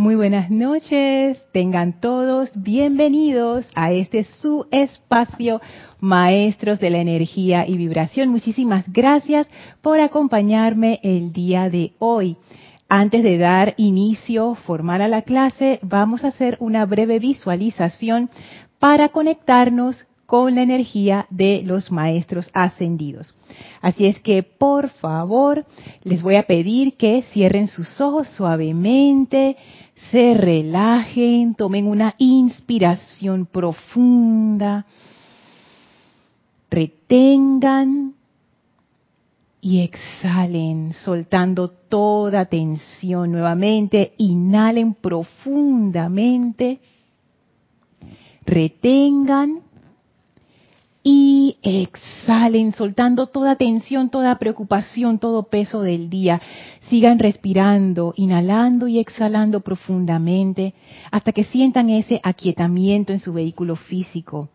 Muy buenas noches, tengan todos bienvenidos a este su espacio, Maestros de la Energía y Vibración. Muchísimas gracias por acompañarme el día de hoy. Antes de dar inicio formal a la clase, vamos a hacer una breve visualización para conectarnos con la energía de los maestros ascendidos. Así es que, por favor, les voy a pedir que cierren sus ojos suavemente, se relajen, tomen una inspiración profunda, retengan y exhalen, soltando toda tensión nuevamente. Inhalen profundamente, retengan y exhalen, soltando toda tensión, toda preocupación, todo peso del día. Sigan respirando, inhalando y exhalando profundamente hasta que sientan ese aquietamiento en su vehículo físico.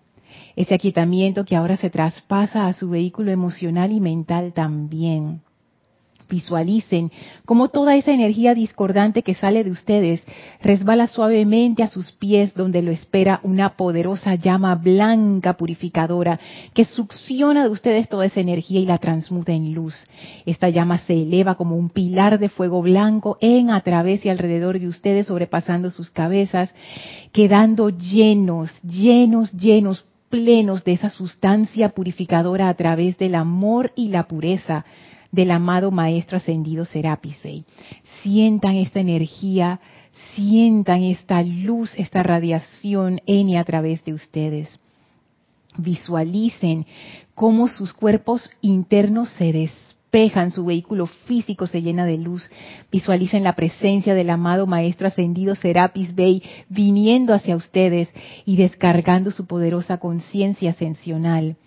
Ese aquietamiento que ahora se traspasa a su vehículo emocional y mental también. Visualicen cómo toda esa energía discordante que sale de ustedes resbala suavemente a sus pies donde lo espera una poderosa llama blanca purificadora que succiona de ustedes toda esa energía y la transmuta en luz. Esta llama se eleva como un pilar de fuego blanco en a través y alrededor de ustedes sobrepasando sus cabezas, quedando llenos, llenos, llenos, plenos de esa sustancia purificadora a través del amor y la pureza del amado Maestro Ascendido Serapis Bey. Sientan esta energía, sientan esta luz, esta radiación y a través de ustedes. Visualicen cómo sus cuerpos internos se despejan, su vehículo físico se llena de luz. Visualicen la presencia del amado Maestro Ascendido Serapis Bey viniendo hacia ustedes y descargando su poderosa conciencia ascensional.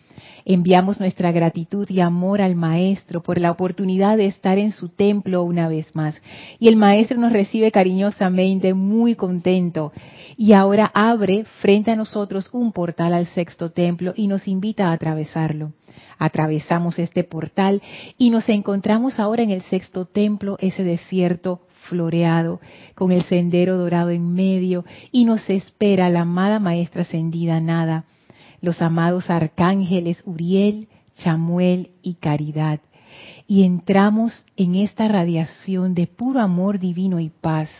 Enviamos nuestra gratitud y amor al Maestro por la oportunidad de estar en su templo una vez más. Y el Maestro nos recibe cariñosamente, muy contento. Y ahora abre frente a nosotros un portal al sexto templo y nos invita a atravesarlo. Atravesamos este portal y nos encontramos ahora en el sexto templo, ese desierto floreado, con el sendero dorado en medio, y nos espera la amada Maestra ascendida Nada los amados arcángeles Uriel, Chamuel y Caridad. Y entramos en esta radiación de puro amor divino y paz.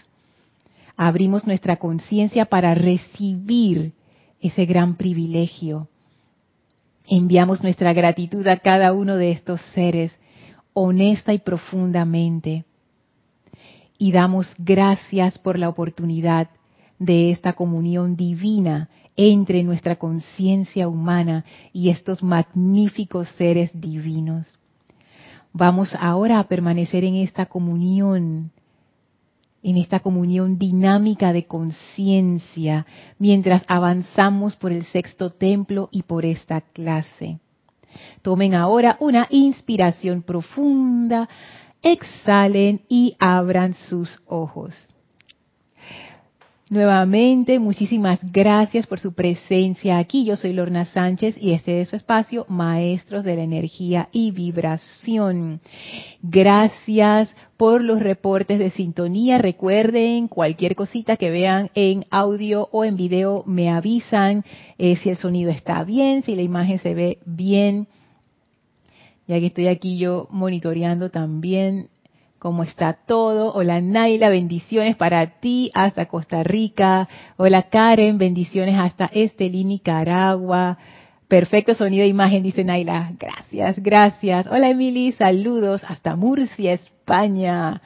Abrimos nuestra conciencia para recibir ese gran privilegio. Enviamos nuestra gratitud a cada uno de estos seres, honesta y profundamente. Y damos gracias por la oportunidad de esta comunión divina entre nuestra conciencia humana y estos magníficos seres divinos. Vamos ahora a permanecer en esta comunión, en esta comunión dinámica de conciencia, mientras avanzamos por el sexto templo y por esta clase. Tomen ahora una inspiración profunda, exhalen y abran sus ojos. Nuevamente, muchísimas gracias por su presencia aquí. Yo soy Lorna Sánchez y este es su espacio, Maestros de la Energía y Vibración. Gracias por los reportes de sintonía. Recuerden, cualquier cosita que vean en audio o en video, me avisan eh, si el sonido está bien, si la imagen se ve bien. Ya que estoy aquí yo monitoreando también ¿Cómo está todo? Hola Naila, bendiciones para ti hasta Costa Rica. Hola Karen, bendiciones hasta Estelí, Nicaragua. Perfecto sonido e imagen, dice Naila. Gracias, gracias. Hola Emily, saludos hasta Murcia, España.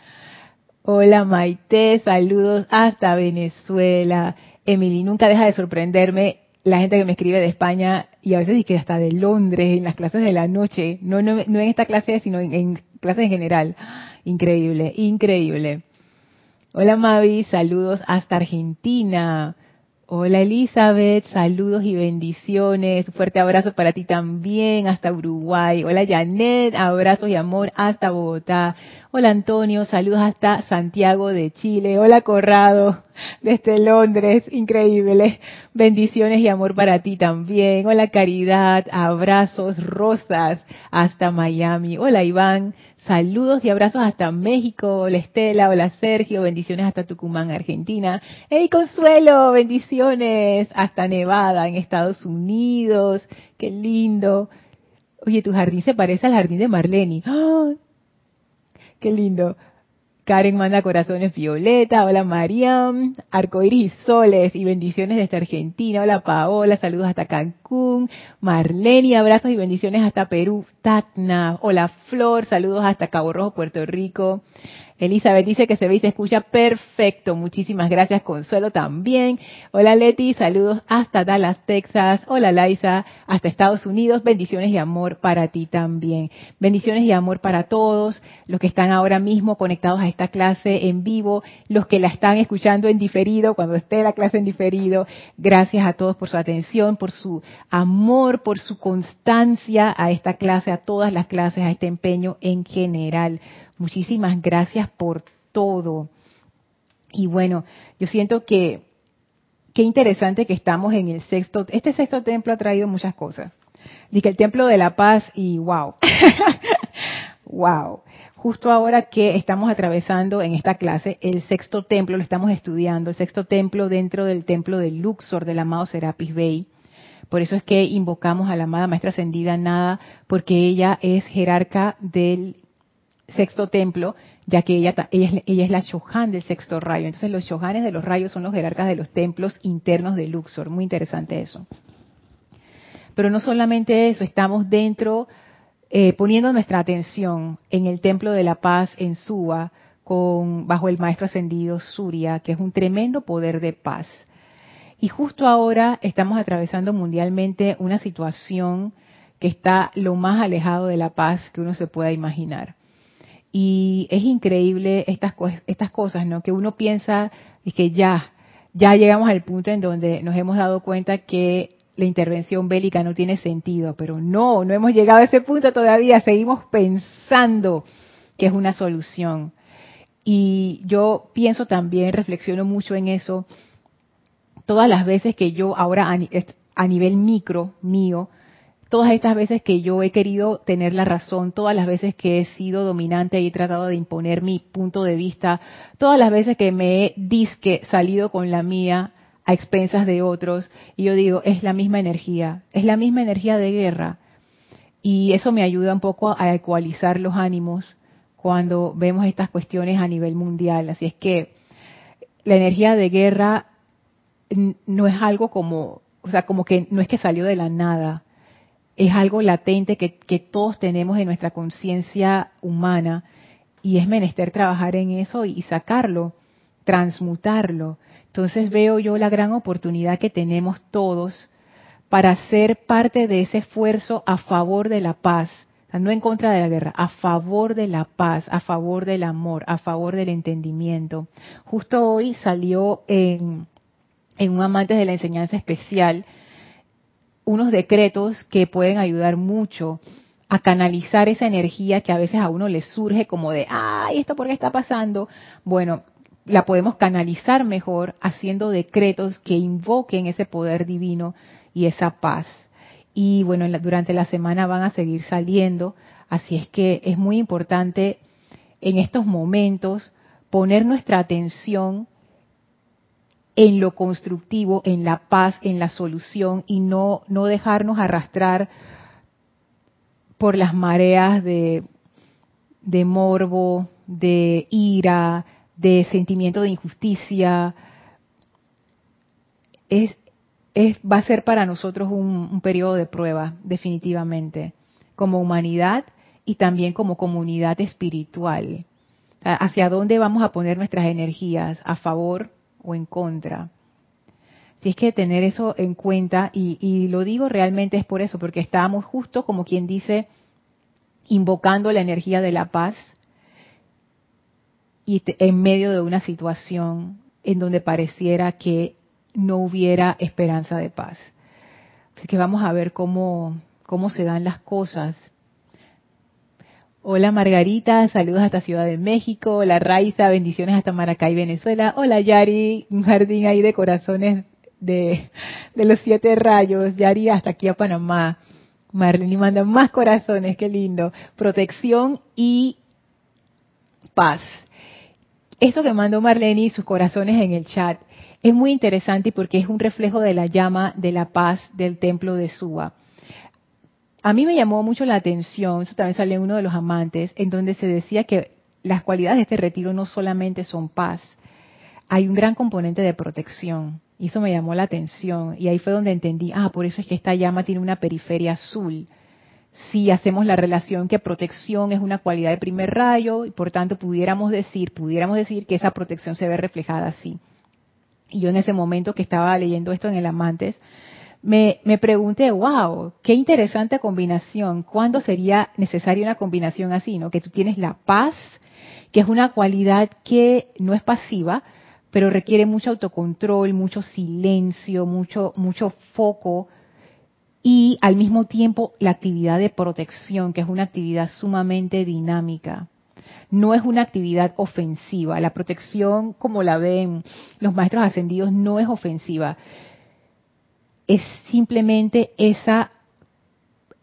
Hola Maite, saludos hasta Venezuela. Emily, nunca deja de sorprenderme la gente que me escribe de España y a veces dice que hasta de Londres, en las clases de la noche. No, no, en esta clase, sino en, en clases en general Increíble, increíble. Hola Mavi, saludos hasta Argentina. Hola Elizabeth, saludos y bendiciones. fuerte abrazo para ti también hasta Uruguay. Hola Janet, abrazos y amor hasta Bogotá. Hola Antonio, saludos hasta Santiago de Chile. Hola Corrado. Desde Londres, increíble. Bendiciones y amor para ti también. Hola Caridad, abrazos rosas hasta Miami. Hola Iván, saludos y abrazos hasta México. Hola Estela, hola Sergio, bendiciones hasta Tucumán, Argentina. Hey Consuelo, bendiciones hasta Nevada, en Estados Unidos. Qué lindo. Oye, tu jardín se parece al jardín de Marlene. ¡Ah! Qué lindo. Karen manda corazones violeta. Hola Mariam. Arcoiris soles y bendiciones desde Argentina. Hola Paola. Saludos hasta Cancún. Marlene. Abrazos y bendiciones hasta Perú. Tacna. Hola Flor. Saludos hasta Cabo Rojo, Puerto Rico. Elizabeth dice que se ve y se escucha perfecto. Muchísimas gracias, Consuelo también. Hola Leti, saludos hasta Dallas, Texas. Hola Liza, hasta Estados Unidos. Bendiciones y amor para ti también. Bendiciones y amor para todos los que están ahora mismo conectados a esta clase en vivo, los que la están escuchando en diferido, cuando esté la clase en diferido. Gracias a todos por su atención, por su amor, por su constancia a esta clase, a todas las clases, a este empeño en general. Muchísimas gracias por todo. Y bueno, yo siento que qué interesante que estamos en el sexto. Este sexto templo ha traído muchas cosas. Dice el templo de la paz y wow. wow. Justo ahora que estamos atravesando en esta clase el sexto templo, lo estamos estudiando, el sexto templo dentro del templo de Luxor del amado Serapis Bey. Por eso es que invocamos a la amada Maestra Ascendida Nada, porque ella es jerarca del sexto templo, ya que ella, ella, es, la Shohan del sexto rayo. Entonces los Shohanes de los rayos son los jerarcas de los templos internos de Luxor. Muy interesante eso. Pero no solamente eso, estamos dentro, eh, poniendo nuestra atención en el templo de la paz en Suba, con, bajo el maestro ascendido Surya, que es un tremendo poder de paz. Y justo ahora estamos atravesando mundialmente una situación que está lo más alejado de la paz que uno se pueda imaginar. Y es increíble estas, estas cosas, ¿no? Que uno piensa y que ya, ya llegamos al punto en donde nos hemos dado cuenta que la intervención bélica no tiene sentido, pero no, no hemos llegado a ese punto todavía, seguimos pensando que es una solución. Y yo pienso también, reflexiono mucho en eso, todas las veces que yo ahora a nivel micro mío, todas estas veces que yo he querido tener la razón, todas las veces que he sido dominante y he tratado de imponer mi punto de vista, todas las veces que me he disque salido con la mía a expensas de otros, y yo digo, es la misma energía, es la misma energía de guerra. Y eso me ayuda un poco a ecualizar los ánimos cuando vemos estas cuestiones a nivel mundial. Así es que la energía de guerra no es algo como, o sea, como que no es que salió de la nada es algo latente que, todos tenemos en nuestra conciencia humana y es menester trabajar en eso y, sacarlo, transmutarlo. Entonces veo yo la gran oportunidad que tenemos todos para ser parte de ese esfuerzo a favor de la paz, no en contra de la guerra, a favor de la paz, a favor del amor, a favor del entendimiento. Justo hoy salió en, en un amante de la enseñanza especial unos decretos que pueden ayudar mucho a canalizar esa energía que a veces a uno le surge como de, ay, ¿esto por qué está pasando? Bueno, la podemos canalizar mejor haciendo decretos que invoquen ese poder divino y esa paz. Y bueno, durante la semana van a seguir saliendo, así es que es muy importante en estos momentos poner nuestra atención en lo constructivo, en la paz, en la solución y no, no dejarnos arrastrar por las mareas de, morbo, de ira, de sentimiento de injusticia. Es, va a ser para nosotros un, un periodo de prueba, definitivamente, como humanidad y también como comunidad espiritual. ¿Hacia dónde vamos a poner nuestras energías? ¿A favor o en contra. Si es que tener eso en cuenta, y, lo digo realmente es por eso, porque estábamos justo como quien dice, invocando la energía de la paz y en medio de una situación en donde pareciera que no hubiera esperanza de paz. Así que vamos a ver cómo, cómo se dan las cosas. Hola Margarita, saludos hasta Ciudad de México. Hola Raiza, bendiciones hasta Maracay, Venezuela. Hola Yari, un jardín ahí de corazones de, de los siete rayos. Yari hasta aquí a Panamá. Marlene manda más corazones, qué lindo. Protección y paz. Esto que mandó Marlene y sus corazones en el chat es muy interesante porque es un reflejo de la llama de la paz del templo de Suba. A mí me llamó mucho la atención, eso también salió en uno de los amantes, en donde se decía que las cualidades de este retiro no solamente son paz, hay un gran componente de protección. Y eso me llamó la atención. Y ahí fue donde entendí, ah, por eso es que esta llama tiene una periferia azul. Si hacemos la relación que protección es una cualidad de primer rayo, y por tanto pudiéramos decir, pudiéramos decir que esa protección se ve reflejada así. Y yo en ese momento que estaba leyendo esto en el Amantes, me, me pregunté, wow, qué interesante combinación. ¿Cuándo sería necesaria una combinación así? ¿no? Que tú tienes la paz, que es una cualidad que no es pasiva, pero requiere mucho autocontrol, mucho silencio, mucho, mucho foco y al mismo tiempo la actividad de protección, que es una actividad sumamente dinámica. No es una actividad ofensiva. La protección, como la ven los maestros ascendidos, no es ofensiva es simplemente esa,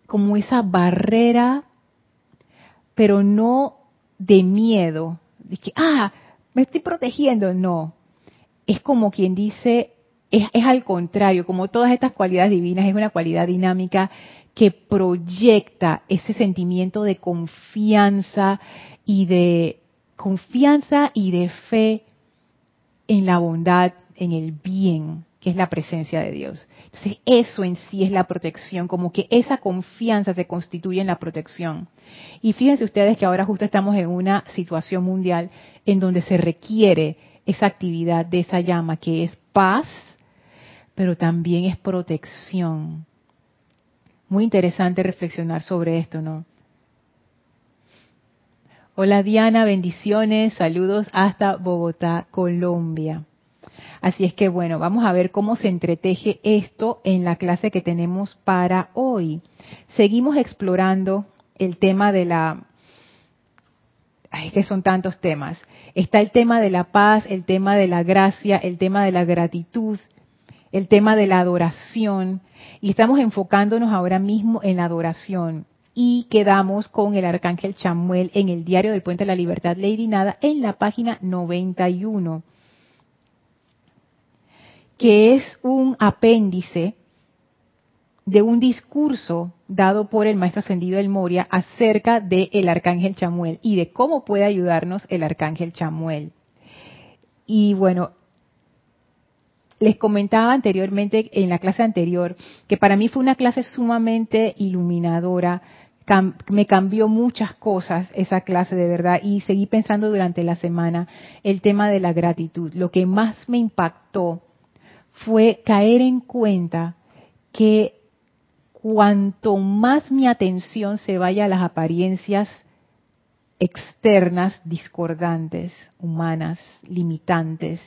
como esa barrera, pero no de miedo, de que, ah, me estoy protegiendo, no. Es como quien dice, es, es al contrario, como todas estas cualidades divinas, es una cualidad dinámica que proyecta ese sentimiento de confianza y de confianza y de fe en la bondad, en el bien que es la presencia de Dios. Entonces, eso en sí es la protección, como que esa confianza se constituye en la protección. Y fíjense ustedes que ahora justo estamos en una situación mundial en donde se requiere esa actividad de esa llama, que es paz, pero también es protección. Muy interesante reflexionar sobre esto, ¿no? Hola Diana, bendiciones, saludos hasta Bogotá, Colombia. Así es que bueno, vamos a ver cómo se entreteje esto en la clase que tenemos para hoy. Seguimos explorando el tema de la... Ay, que son tantos temas. Está el tema de la paz, el tema de la gracia, el tema de la gratitud, el tema de la adoración. Y estamos enfocándonos ahora mismo en la adoración. Y quedamos con el arcángel Chamuel en el diario del Puente de la Libertad, Lady Nada, en la página 91 que es un apéndice de un discurso dado por el maestro ascendido del Moria acerca del arcángel Chamuel y de cómo puede ayudarnos el arcángel Chamuel. Y bueno, les comentaba anteriormente en la clase anterior que para mí fue una clase sumamente iluminadora, me cambió muchas cosas esa clase de verdad y seguí pensando durante la semana el tema de la gratitud. Lo que más me impactó fue caer en cuenta que cuanto más mi atención se vaya a las apariencias externas discordantes, humanas, limitantes,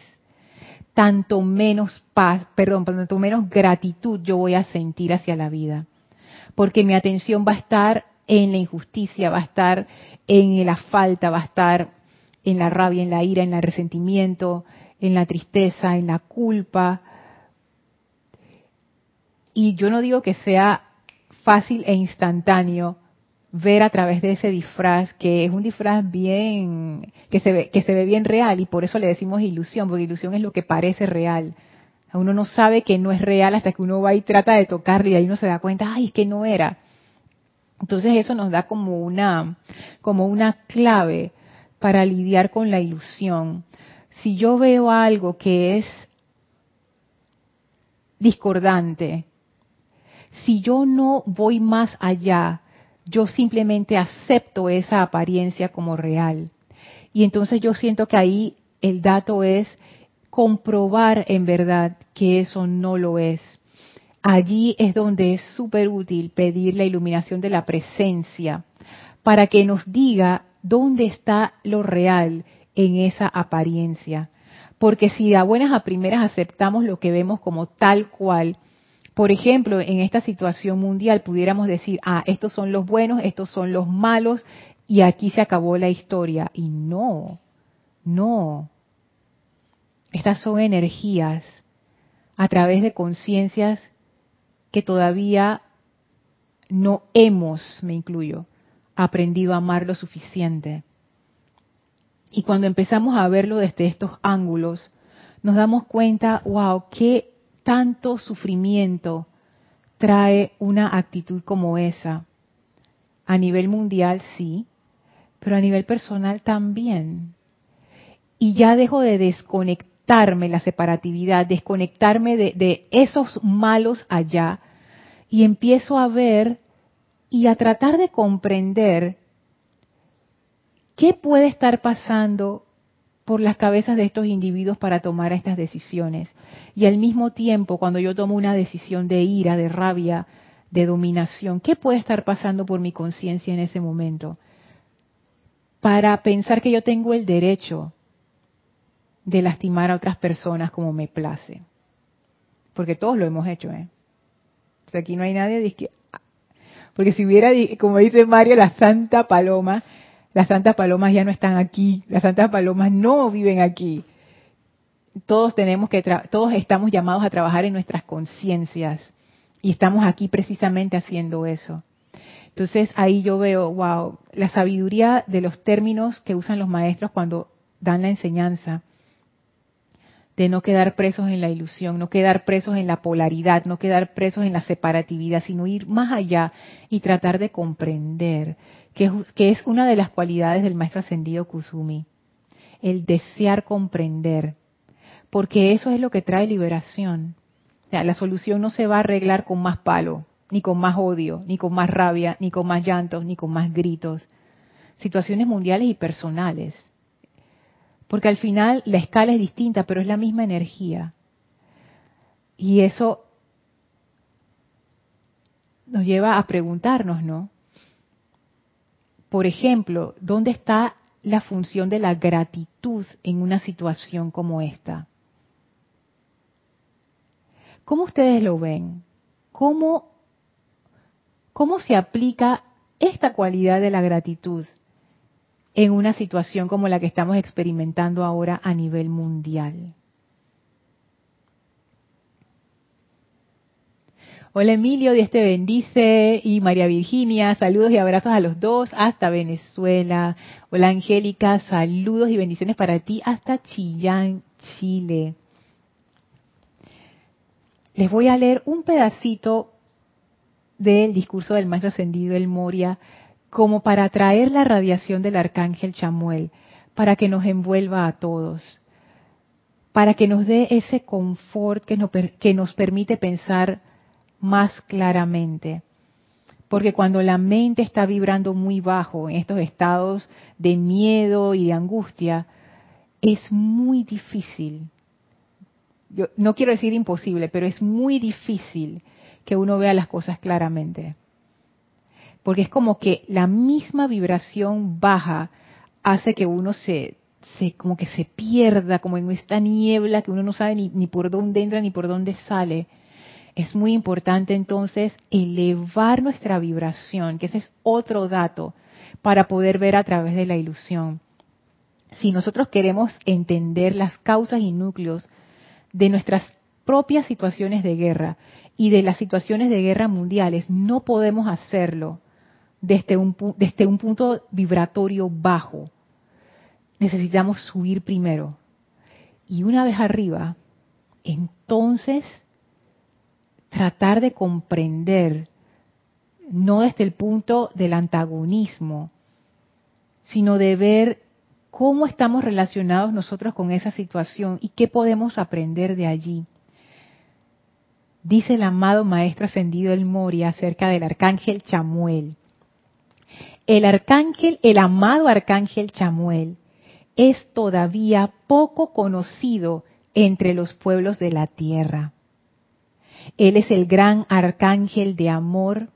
tanto menos paz, perdón, tanto menos gratitud yo voy a sentir hacia la vida. Porque mi atención va a estar en la injusticia, va a estar en la falta, va a estar en la rabia, en la ira, en el resentimiento, en la tristeza, en la culpa, y yo no digo que sea fácil e instantáneo ver a través de ese disfraz, que es un disfraz bien, que se ve, que se ve bien real y por eso le decimos ilusión, porque ilusión es lo que parece real. Uno no sabe que no es real hasta que uno va y trata de tocarlo y ahí uno se da cuenta, ay, es que no era. Entonces eso nos da como una, como una clave para lidiar con la ilusión. Si yo veo algo que es discordante, si yo no voy más allá, yo simplemente acepto esa apariencia como real. Y entonces yo siento que ahí el dato es comprobar en verdad que eso no lo es. Allí es donde es súper útil pedir la iluminación de la presencia para que nos diga dónde está lo real en esa apariencia. Porque si a buenas a primeras aceptamos lo que vemos como tal cual, por ejemplo, en esta situación mundial pudiéramos decir, ah, estos son los buenos, estos son los malos, y aquí se acabó la historia. Y no, no. Estas son energías a través de conciencias que todavía no hemos, me incluyo, aprendido a amar lo suficiente. Y cuando empezamos a verlo desde estos ángulos, nos damos cuenta, wow, qué tanto sufrimiento trae una actitud como esa. A nivel mundial sí, pero a nivel personal también. Y ya dejo de desconectarme la separatividad, desconectarme de, de esos malos allá y empiezo a ver y a tratar de comprender qué puede estar pasando por las cabezas de estos individuos para tomar estas decisiones. Y al mismo tiempo, cuando yo tomo una decisión de ira, de rabia, de dominación, ¿qué puede estar pasando por mi conciencia en ese momento? Para pensar que yo tengo el derecho de lastimar a otras personas como me place. Porque todos lo hemos hecho, ¿eh? aquí no hay nadie que porque si hubiera, como dice Mario, la Santa Paloma, las Santas Palomas ya no están aquí, las Santas Palomas no viven aquí. Todos tenemos que, todos estamos llamados a trabajar en nuestras conciencias y estamos aquí precisamente haciendo eso. Entonces ahí yo veo, wow, la sabiduría de los términos que usan los maestros cuando dan la enseñanza de no quedar presos en la ilusión, no quedar presos en la polaridad, no quedar presos en la separatividad, sino ir más allá y tratar de comprender, que es, una de las cualidades del maestro ascendido Kusumi, el desear comprender, porque eso es lo que trae liberación. la solución no se va a arreglar con más palo, ni con más odio, ni con más rabia, ni con más llantos, ni con más gritos. Situaciones mundiales y personales porque al final la escala es distinta, pero es la misma energía. Y eso nos lleva a preguntarnos, ¿no? Por ejemplo, ¿dónde está la función de la gratitud en una situación como esta? ¿Cómo ustedes lo ven? ¿Cómo, cómo se aplica esta cualidad de la gratitud en una situación como la que estamos experimentando ahora a nivel mundial. Hola Emilio, Dios te bendice. Y María Virginia, saludos y abrazos a los dos hasta Venezuela. Hola Angélica, saludos y bendiciones para ti hasta Chillán, Chile. Les voy a leer un pedacito del discurso del maestro ascendido El Moria como para atraer la radiación del arcángel Chamuel, para que nos envuelva a todos, para que nos dé ese confort que nos, que nos permite pensar más claramente. Porque cuando la mente está vibrando muy bajo en estos estados de miedo y de angustia, es muy difícil, yo no quiero decir imposible, pero es muy difícil que uno vea las cosas claramente porque es como que la misma vibración baja hace que uno se, se como que se pierda, como en esta niebla que uno no sabe ni, ni por dónde entra ni por dónde sale. Es muy importante entonces elevar nuestra vibración, que ese es otro dato, para poder ver a través de la ilusión. Si nosotros queremos entender las causas y núcleos de nuestras propias situaciones de guerra y de las situaciones de guerra mundiales, no podemos hacerlo desde un, desde un punto vibratorio bajo. Necesitamos subir primero. Y una vez arriba, entonces tratar de comprender, no desde el punto del antagonismo, sino de ver cómo estamos relacionados nosotros con esa situación y qué podemos aprender de allí. Dice el amado Maestro Ascendido El Moria acerca del Arcángel Chamuel el arcángel, el amado arcángel Chamuel, es todavía poco conocido entre los pueblos de la tierra. Él es el gran arcángel de amor,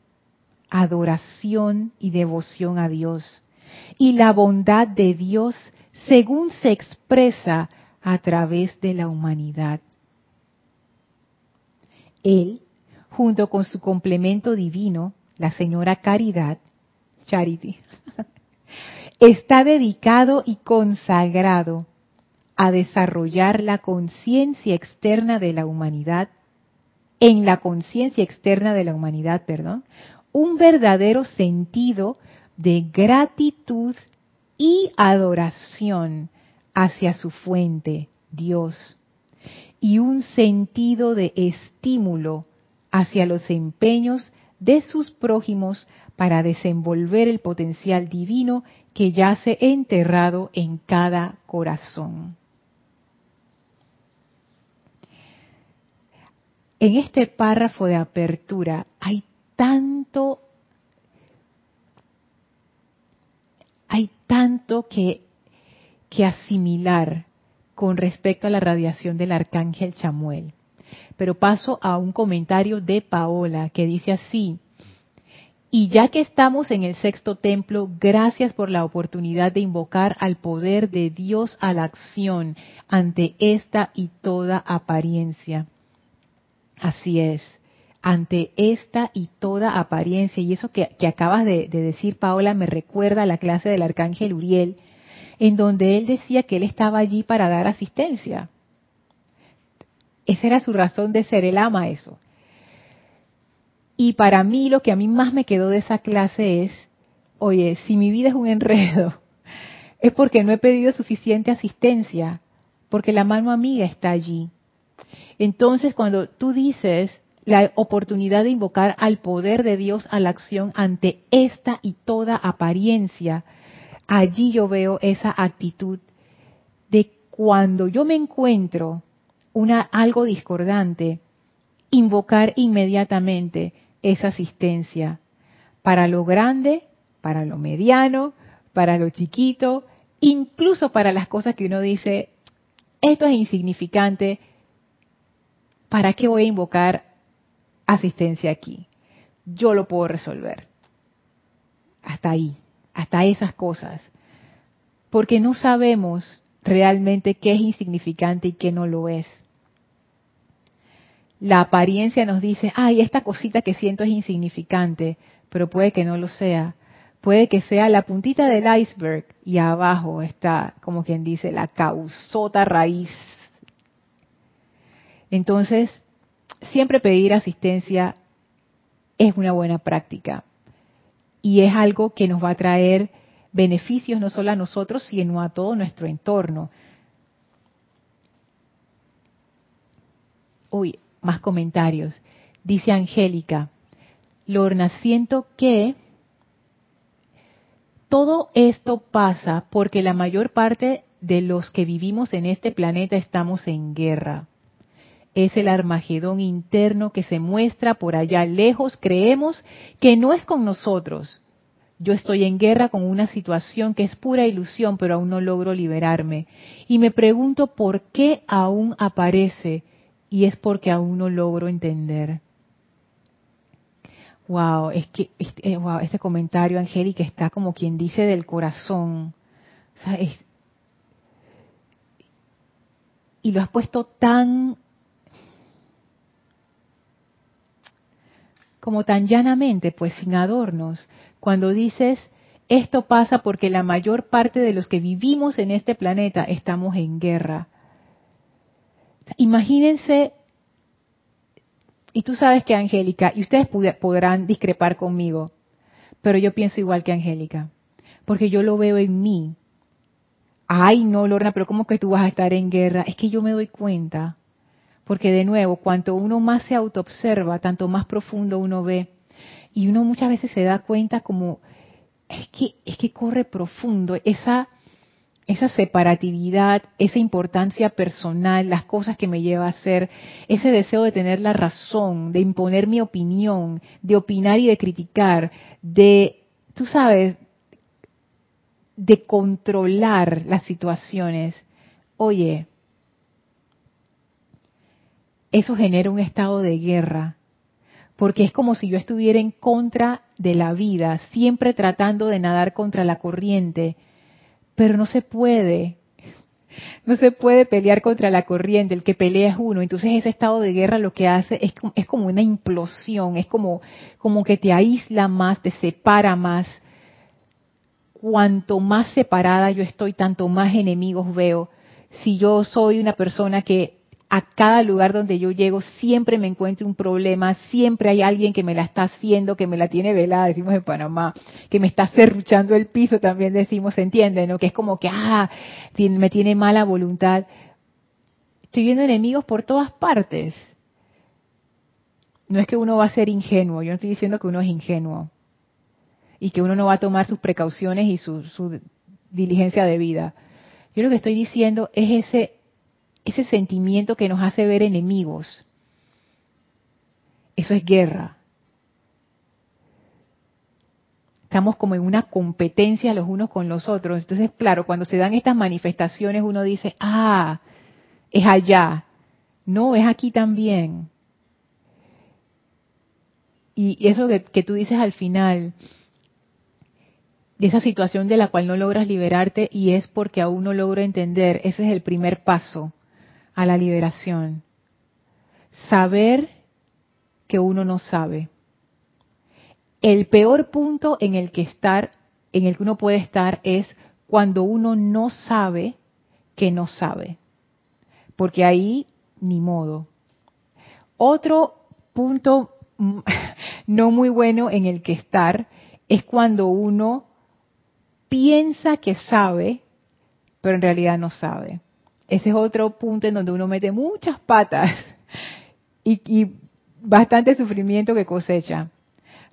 adoración y devoción a Dios. Y la bondad de Dios según se expresa a través de la humanidad. Él, junto con su complemento divino, la señora Caridad, Charity, está dedicado y consagrado a desarrollar la conciencia externa de la humanidad, en la conciencia externa de la humanidad, perdón, un verdadero sentido de gratitud y adoración hacia su fuente, Dios, y un sentido de estímulo hacia los empeños de sus prójimos para desenvolver el potencial divino que yace enterrado en cada corazón. En este párrafo de apertura hay tanto, hay tanto que, asimilar con respecto a la radiación del arcángel Chamuel. Pero paso a un comentario de Paola que dice así, y ya que estamos en el sexto templo, gracias por la oportunidad de invocar al poder de Dios a la acción ante esta y toda apariencia. Así es, ante esta y toda apariencia. Y eso que, acabas de, de decir, Paola, me recuerda a la clase del arcángel Uriel, en donde él decía que él estaba allí para dar asistencia. Esa era su razón de ser, él ama eso. Y para mí lo que a mí más me quedó de esa clase es, oye, si mi vida es un enredo, es porque no he pedido suficiente asistencia, porque la mano amiga está allí. Entonces, cuando tú dices la oportunidad de invocar al poder de Dios a la acción ante esta y toda apariencia, allí yo veo esa actitud de cuando yo me encuentro una algo discordante, invocar inmediatamente esa asistencia para lo grande, para lo mediano, para lo chiquito, incluso para las cosas que uno dice, esto es insignificante, ¿para qué voy a invocar asistencia aquí? Yo lo puedo resolver. Hasta ahí, hasta esas cosas. Porque no sabemos realmente qué es insignificante y qué no lo es. La apariencia nos dice, ay, esta cosita que siento es insignificante, pero puede que no lo sea. Puede que sea la puntita del iceberg y abajo está, como quien dice, la causota raíz. Entonces, siempre pedir asistencia es una buena práctica y es algo que nos va a traer beneficios no solo a nosotros, sino a todo nuestro entorno. Uy, más comentarios. Dice Angélica, Lorna, siento que todo esto pasa porque la mayor parte de los que vivimos en este planeta estamos en guerra. Es el Armagedón interno que se muestra por allá lejos. Creemos que no es con nosotros. Yo estoy en guerra con una situación que es pura ilusión, pero aún no logro liberarme. Y me pregunto por qué aún aparece y es porque aún no logro entender. Wow, es que este, wow, este comentario, Angélica, está como quien dice del corazón. y lo has puesto tan como tan llanamente, pues sin adornos, cuando dices, esto pasa porque la mayor parte de los que vivimos en este planeta estamos en guerra. Imagínense, y tú sabes que Angélica, y ustedes podrán discrepar conmigo, pero yo pienso igual que Angélica, porque yo lo veo en mí. Ay, no, Lorna, pero ¿cómo que tú vas a estar en guerra? Es que yo me doy cuenta, porque de nuevo, cuanto uno más se autoobserva, tanto más profundo uno ve, y uno muchas veces se da cuenta como, es que, es que corre profundo, esa esa separatividad, esa importancia personal, las cosas que me lleva a hacer, ese deseo de tener la razón, de imponer mi opinión, de opinar y de criticar, de, tú sabes, de controlar las situaciones. Oye, eso genera un estado de guerra, porque es como si yo estuviera en contra de la vida, siempre tratando de nadar contra la corriente, pero no se puede. No se puede pelear contra la corriente, el que pelea es uno. Entonces ese estado de guerra lo que hace es, es como una implosión, es como, como que te aísla más, te separa más. cuanto más separada yo estoy, tanto más enemigos veo. Si yo soy una persona que a cada lugar donde yo llego siempre me encuentro un problema, siempre hay alguien que me la está haciendo, que me la tiene velada, decimos en Panamá, que me está cerruchando el piso, también decimos, ¿se entiende? ¿no? Que es como que, ah, me tiene mala voluntad. Estoy viendo enemigos por todas partes. No es que uno va a ser ingenuo, yo no estoy diciendo que uno es ingenuo y que uno no va a tomar sus precauciones y su, su diligencia de vida. Yo lo que estoy diciendo es ese ese sentimiento que nos hace ver enemigos. Eso es guerra. Estamos como en una competencia los unos con los otros. Entonces, claro, cuando se dan estas manifestaciones uno dice, ah, es allá. No, es aquí también. Y eso que, que tú dices al final, de esa situación de la cual no logras liberarte y es porque aún no logro entender, ese es el primer paso a la liberación. Saber que uno no sabe. El peor punto en el que estar, en el que uno puede estar es cuando uno no sabe que no sabe. Porque ahí ni modo. Otro punto no muy bueno en el que estar es cuando uno piensa que sabe, pero en realidad no sabe. Ese es otro punto en donde uno mete muchas patas y, bastante sufrimiento que cosecha.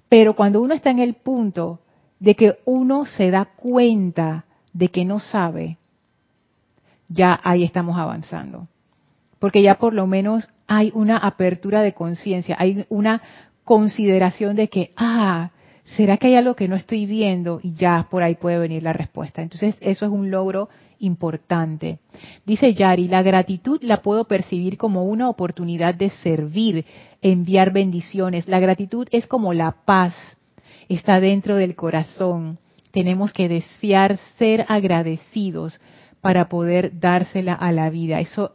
Pero cuando uno está en el punto de que uno se da cuenta de que no sabe, ya ahí estamos avanzando. Porque ya por lo menos hay una apertura de conciencia, hay una consideración de que, ah, ¿será que hay algo que no estoy viendo? Y ya por ahí puede venir la respuesta. Entonces, eso es un logro importante. Dice Yari, la gratitud la puedo percibir como una oportunidad de servir, enviar bendiciones. La gratitud es como la paz, está dentro del corazón. Tenemos que desear ser agradecidos para poder dársela a la vida. Eso,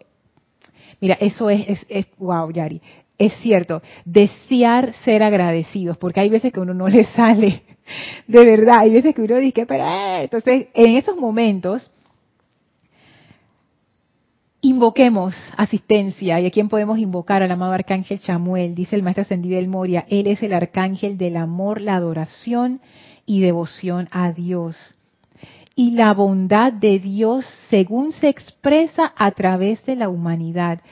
mira, eso es, es, es wow, Yari. Es cierto, desear ser agradecidos, porque hay veces que uno no le sale, de verdad, hay veces que uno dice, pero, eh", entonces, en esos momentos, Invoquemos asistencia. ¿Y a quién podemos invocar? Al amado arcángel Chamuel, dice el maestro ascendido del Moria. Él es el arcángel del amor, la adoración y devoción a Dios. Y la bondad de Dios según se expresa a través de la humanidad.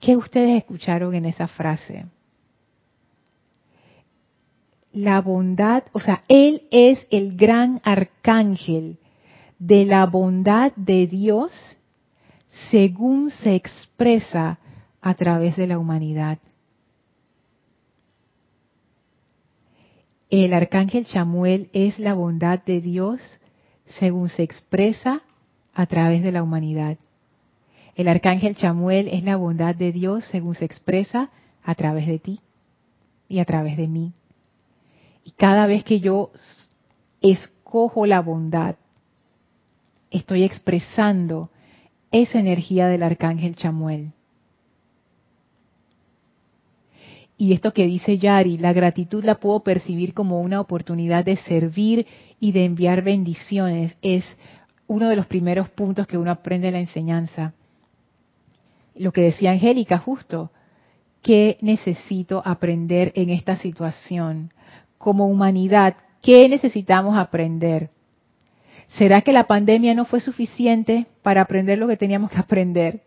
¿Qué ustedes escucharon en esa frase? La bondad, o sea, Él es el gran arcángel de la bondad de Dios según se expresa a través de la humanidad. El arcángel Chamuel es la bondad de Dios según se expresa a través de la humanidad. El arcángel Chamuel es la bondad de Dios según se expresa a través de ti y a través de mí. Y cada vez que yo escojo la bondad, estoy expresando esa energía del arcángel Chamuel. Y esto que dice Yari, la gratitud la puedo percibir como una oportunidad de servir y de enviar bendiciones. Es uno de los primeros puntos que uno aprende en la enseñanza. Lo que decía Angélica justo, ¿qué necesito aprender en esta situación? Como humanidad, ¿qué necesitamos aprender? ¿Será que la pandemia no fue suficiente para aprender lo que teníamos que aprender?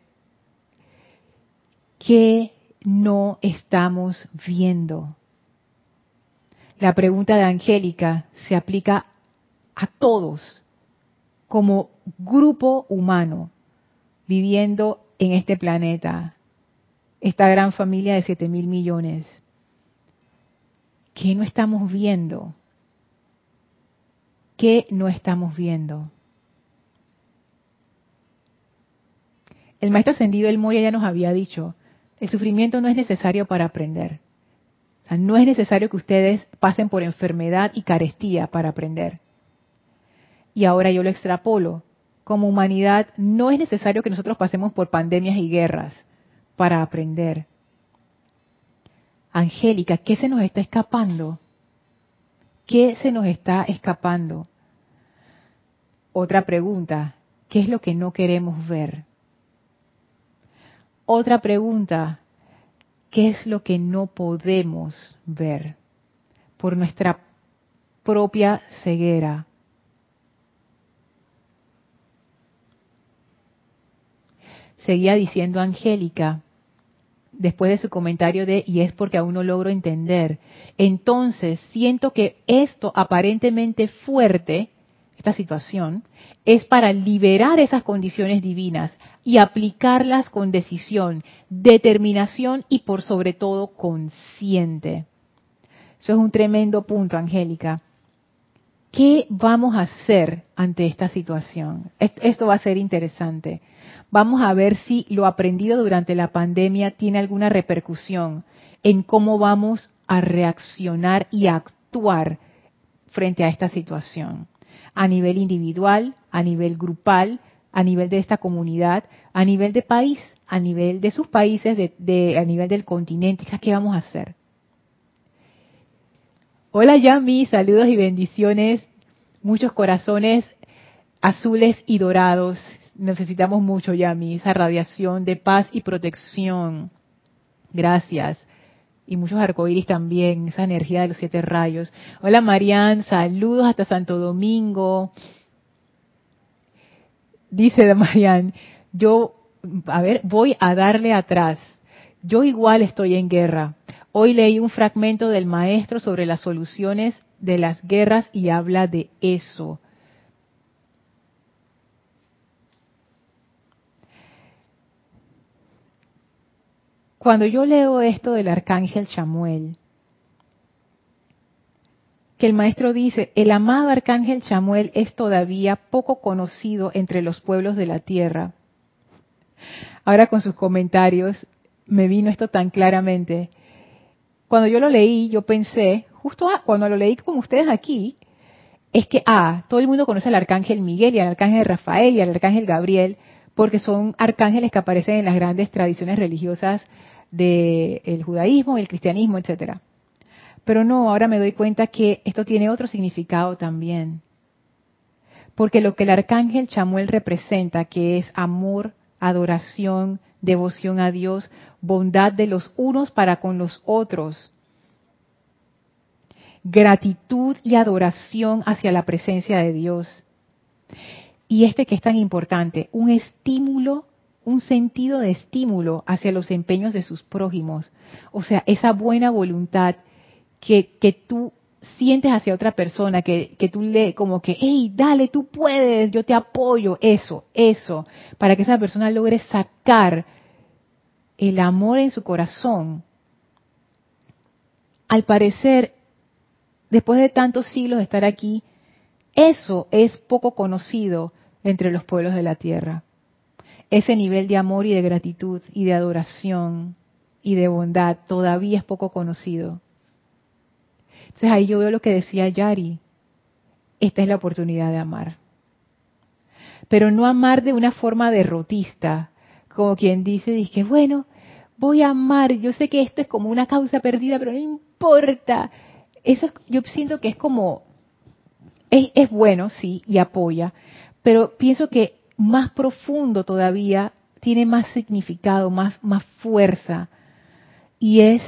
¿Qué no estamos viendo? La pregunta de Angélica se aplica a todos como grupo humano viviendo en este planeta, esta gran familia de 7 mil millones. ¿Qué no estamos viendo? ¿Qué no estamos viendo? El maestro ascendido El Moria ya nos había dicho, el sufrimiento no es necesario para aprender. O sea, no es necesario que ustedes pasen por enfermedad y carestía para aprender. Y ahora yo lo extrapolo. Como humanidad no es necesario que nosotros pasemos por pandemias y guerras para aprender. Angélica, ¿qué se nos está escapando? ¿Qué se nos está escapando? Otra pregunta, ¿qué es lo que no queremos ver? Otra pregunta, ¿qué es lo que no podemos ver por nuestra propia ceguera? Seguía diciendo Angélica, después de su comentario de, y es porque aún no logro entender. Entonces, siento que esto aparentemente fuerte, esta situación, es para liberar esas condiciones divinas y aplicarlas con decisión, determinación y por sobre todo consciente. Eso es un tremendo punto, Angélica. ¿Qué vamos a hacer ante esta situación? Esto va a ser interesante. Vamos a ver si lo aprendido durante la pandemia tiene alguna repercusión en cómo vamos a reaccionar y actuar frente a esta situación. A nivel individual, a nivel grupal, a nivel de esta comunidad, a nivel de país, a nivel de sus países, de, a nivel del continente. ¿Qué vamos a hacer? Hola Yami, saludos y bendiciones. Muchos corazones azules y dorados necesitamos mucho, Yami, esa radiación de paz y protección. Gracias. Y muchos arcoíris también, esa energía de los siete rayos. Hola Marian, saludos hasta Santo Domingo. Dice Marian, yo, a ver, voy a darle atrás. Yo igual estoy en guerra. Hoy leí un fragmento del maestro sobre las soluciones de las guerras y habla de eso. Cuando yo leo esto del arcángel Chamuel, que el maestro dice, el amado arcángel Chamuel es todavía poco conocido entre los pueblos de la tierra. Ahora con sus comentarios me vino esto tan claramente. Cuando yo lo leí, yo pensé, justo cuando lo leí con ustedes aquí, es que, ah, todo el mundo conoce al arcángel Miguel y al arcángel Rafael y al arcángel Gabriel, porque son arcángeles que aparecen en las grandes tradiciones religiosas del judaísmo, el cristianismo, etcétera. Pero no, ahora me doy cuenta que esto tiene otro significado también. Porque lo que el arcángel Chamuel representa, que es amor, adoración, devoción a Dios, bondad de los unos para con los otros, gratitud y adoración hacia la presencia de Dios. Y este que es tan importante, un estímulo un sentido de estímulo hacia los empeños de sus prójimos. O sea, esa buena voluntad que, que tú sientes hacia otra persona, que, que tú le, como que, hey, dale, tú puedes, yo te apoyo, eso, eso, para que esa persona logre sacar el amor en su corazón. Al parecer, después de tantos siglos de estar aquí, eso es poco conocido entre los pueblos de la tierra ese nivel de amor y de gratitud y de adoración y de bondad todavía es poco conocido. Entonces ahí yo veo lo que decía Yari. Esta es la oportunidad de amar. Pero no amar de una forma derrotista, como quien dice, dice, bueno, voy a amar, yo sé que esto es como una causa perdida, pero no importa. Eso yo siento que es como, es, es bueno, sí, y apoya, pero pienso que más profundo todavía, tiene más significado, más, más fuerza. Y es,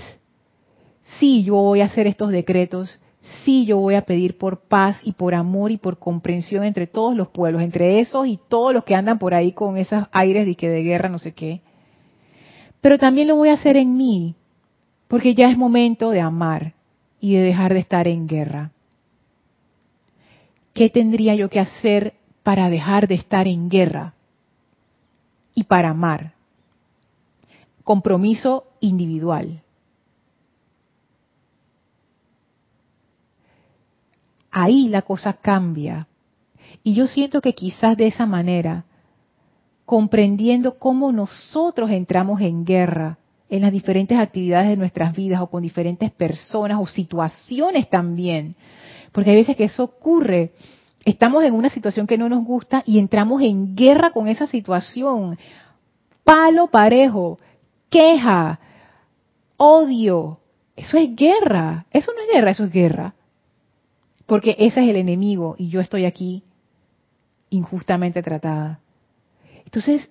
sí, yo voy a hacer estos decretos, sí, yo voy a pedir por paz y por amor y por comprensión entre todos los pueblos, entre esos y todos los que andan por ahí con esos aires de que de guerra, no sé qué. Pero también lo voy a hacer en mí, porque ya es momento de amar y de dejar de estar en guerra. ¿Qué tendría yo que hacer para dejar de estar en guerra y para amar. Compromiso individual. Ahí la cosa cambia. Y yo siento que quizás de esa manera, comprendiendo cómo nosotros entramos en guerra en las diferentes actividades de nuestras vidas o con diferentes personas o situaciones también, porque hay veces que eso ocurre estamos en una situación que no nos gusta y entramos en guerra con esa situación. Palo parejo, queja, odio. Eso es guerra. Eso no es guerra, eso es guerra. Porque ese es el enemigo y yo estoy aquí injustamente tratada. Entonces,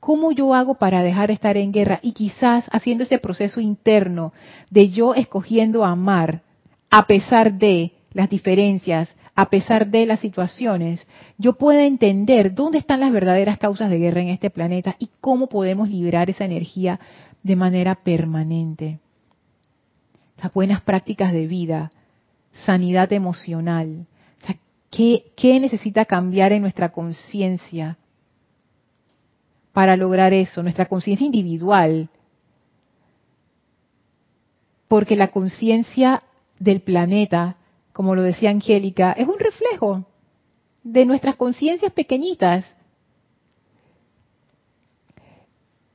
¿cómo yo hago para dejar de estar en guerra? Y quizás haciendo ese proceso interno de yo escogiendo amar a pesar de las diferencias, a pesar de las situaciones, yo pueda entender dónde están las verdaderas causas de guerra en este planeta y cómo podemos liberar esa energía de manera permanente. Las buenas prácticas de vida, sanidad emocional. ¿qué, ¿Qué necesita cambiar en nuestra conciencia para lograr eso? Nuestra conciencia individual. Porque la conciencia del planeta como lo decía Angélica, es un reflejo de nuestras conciencias pequeñitas.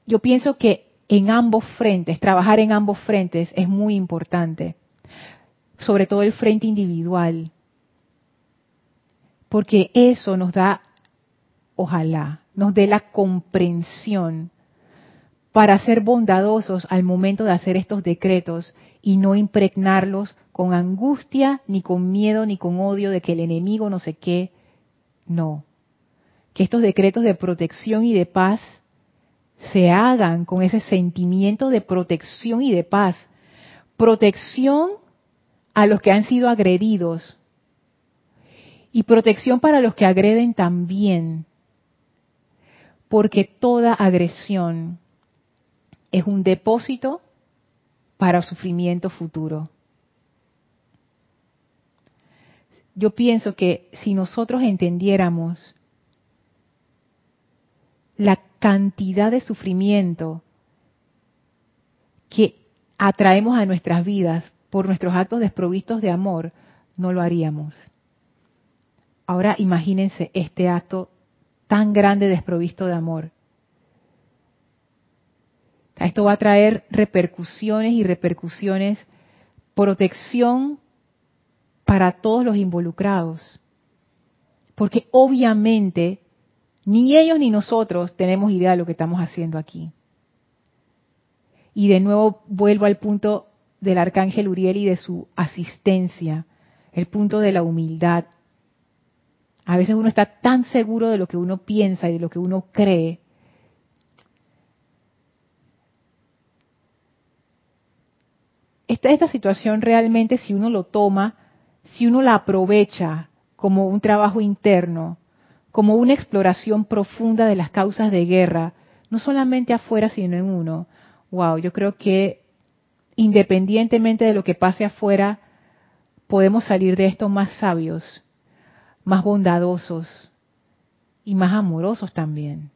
Yo pienso que en ambos frentes, trabajar en ambos frentes es muy importante, sobre todo el frente individual, porque eso nos da, ojalá, nos dé la comprensión para ser bondadosos al momento de hacer estos decretos y no impregnarlos con angustia, ni con miedo, ni con odio de que el enemigo no sé qué. No. Que estos decretos de protección y de paz se hagan con ese sentimiento de protección y de paz. Protección a los que han sido agredidos y protección para los que agreden también. Porque toda agresión es un depósito para sufrimiento futuro. Yo pienso que si nosotros entendiéramos la cantidad de sufrimiento que atraemos a nuestras vidas por nuestros actos desprovistos de amor, no lo haríamos. Ahora imagínense este acto tan grande desprovisto de amor. Esto va a traer repercusiones y repercusiones, protección para todos los involucrados. Porque obviamente ni ellos ni nosotros tenemos idea de lo que estamos haciendo aquí. Y de nuevo vuelvo al punto del arcángel Uriel y de su asistencia, el punto de la humildad. A veces uno está tan seguro de lo que uno piensa y de lo que uno cree esta, situación realmente, si uno lo toma, si uno la aprovecha como un trabajo interno, como una exploración profunda de las causas de guerra, no solamente afuera, sino en uno, wow, yo creo que independientemente de lo que pase afuera, podemos salir de esto más sabios, más bondadosos y más amorosos también.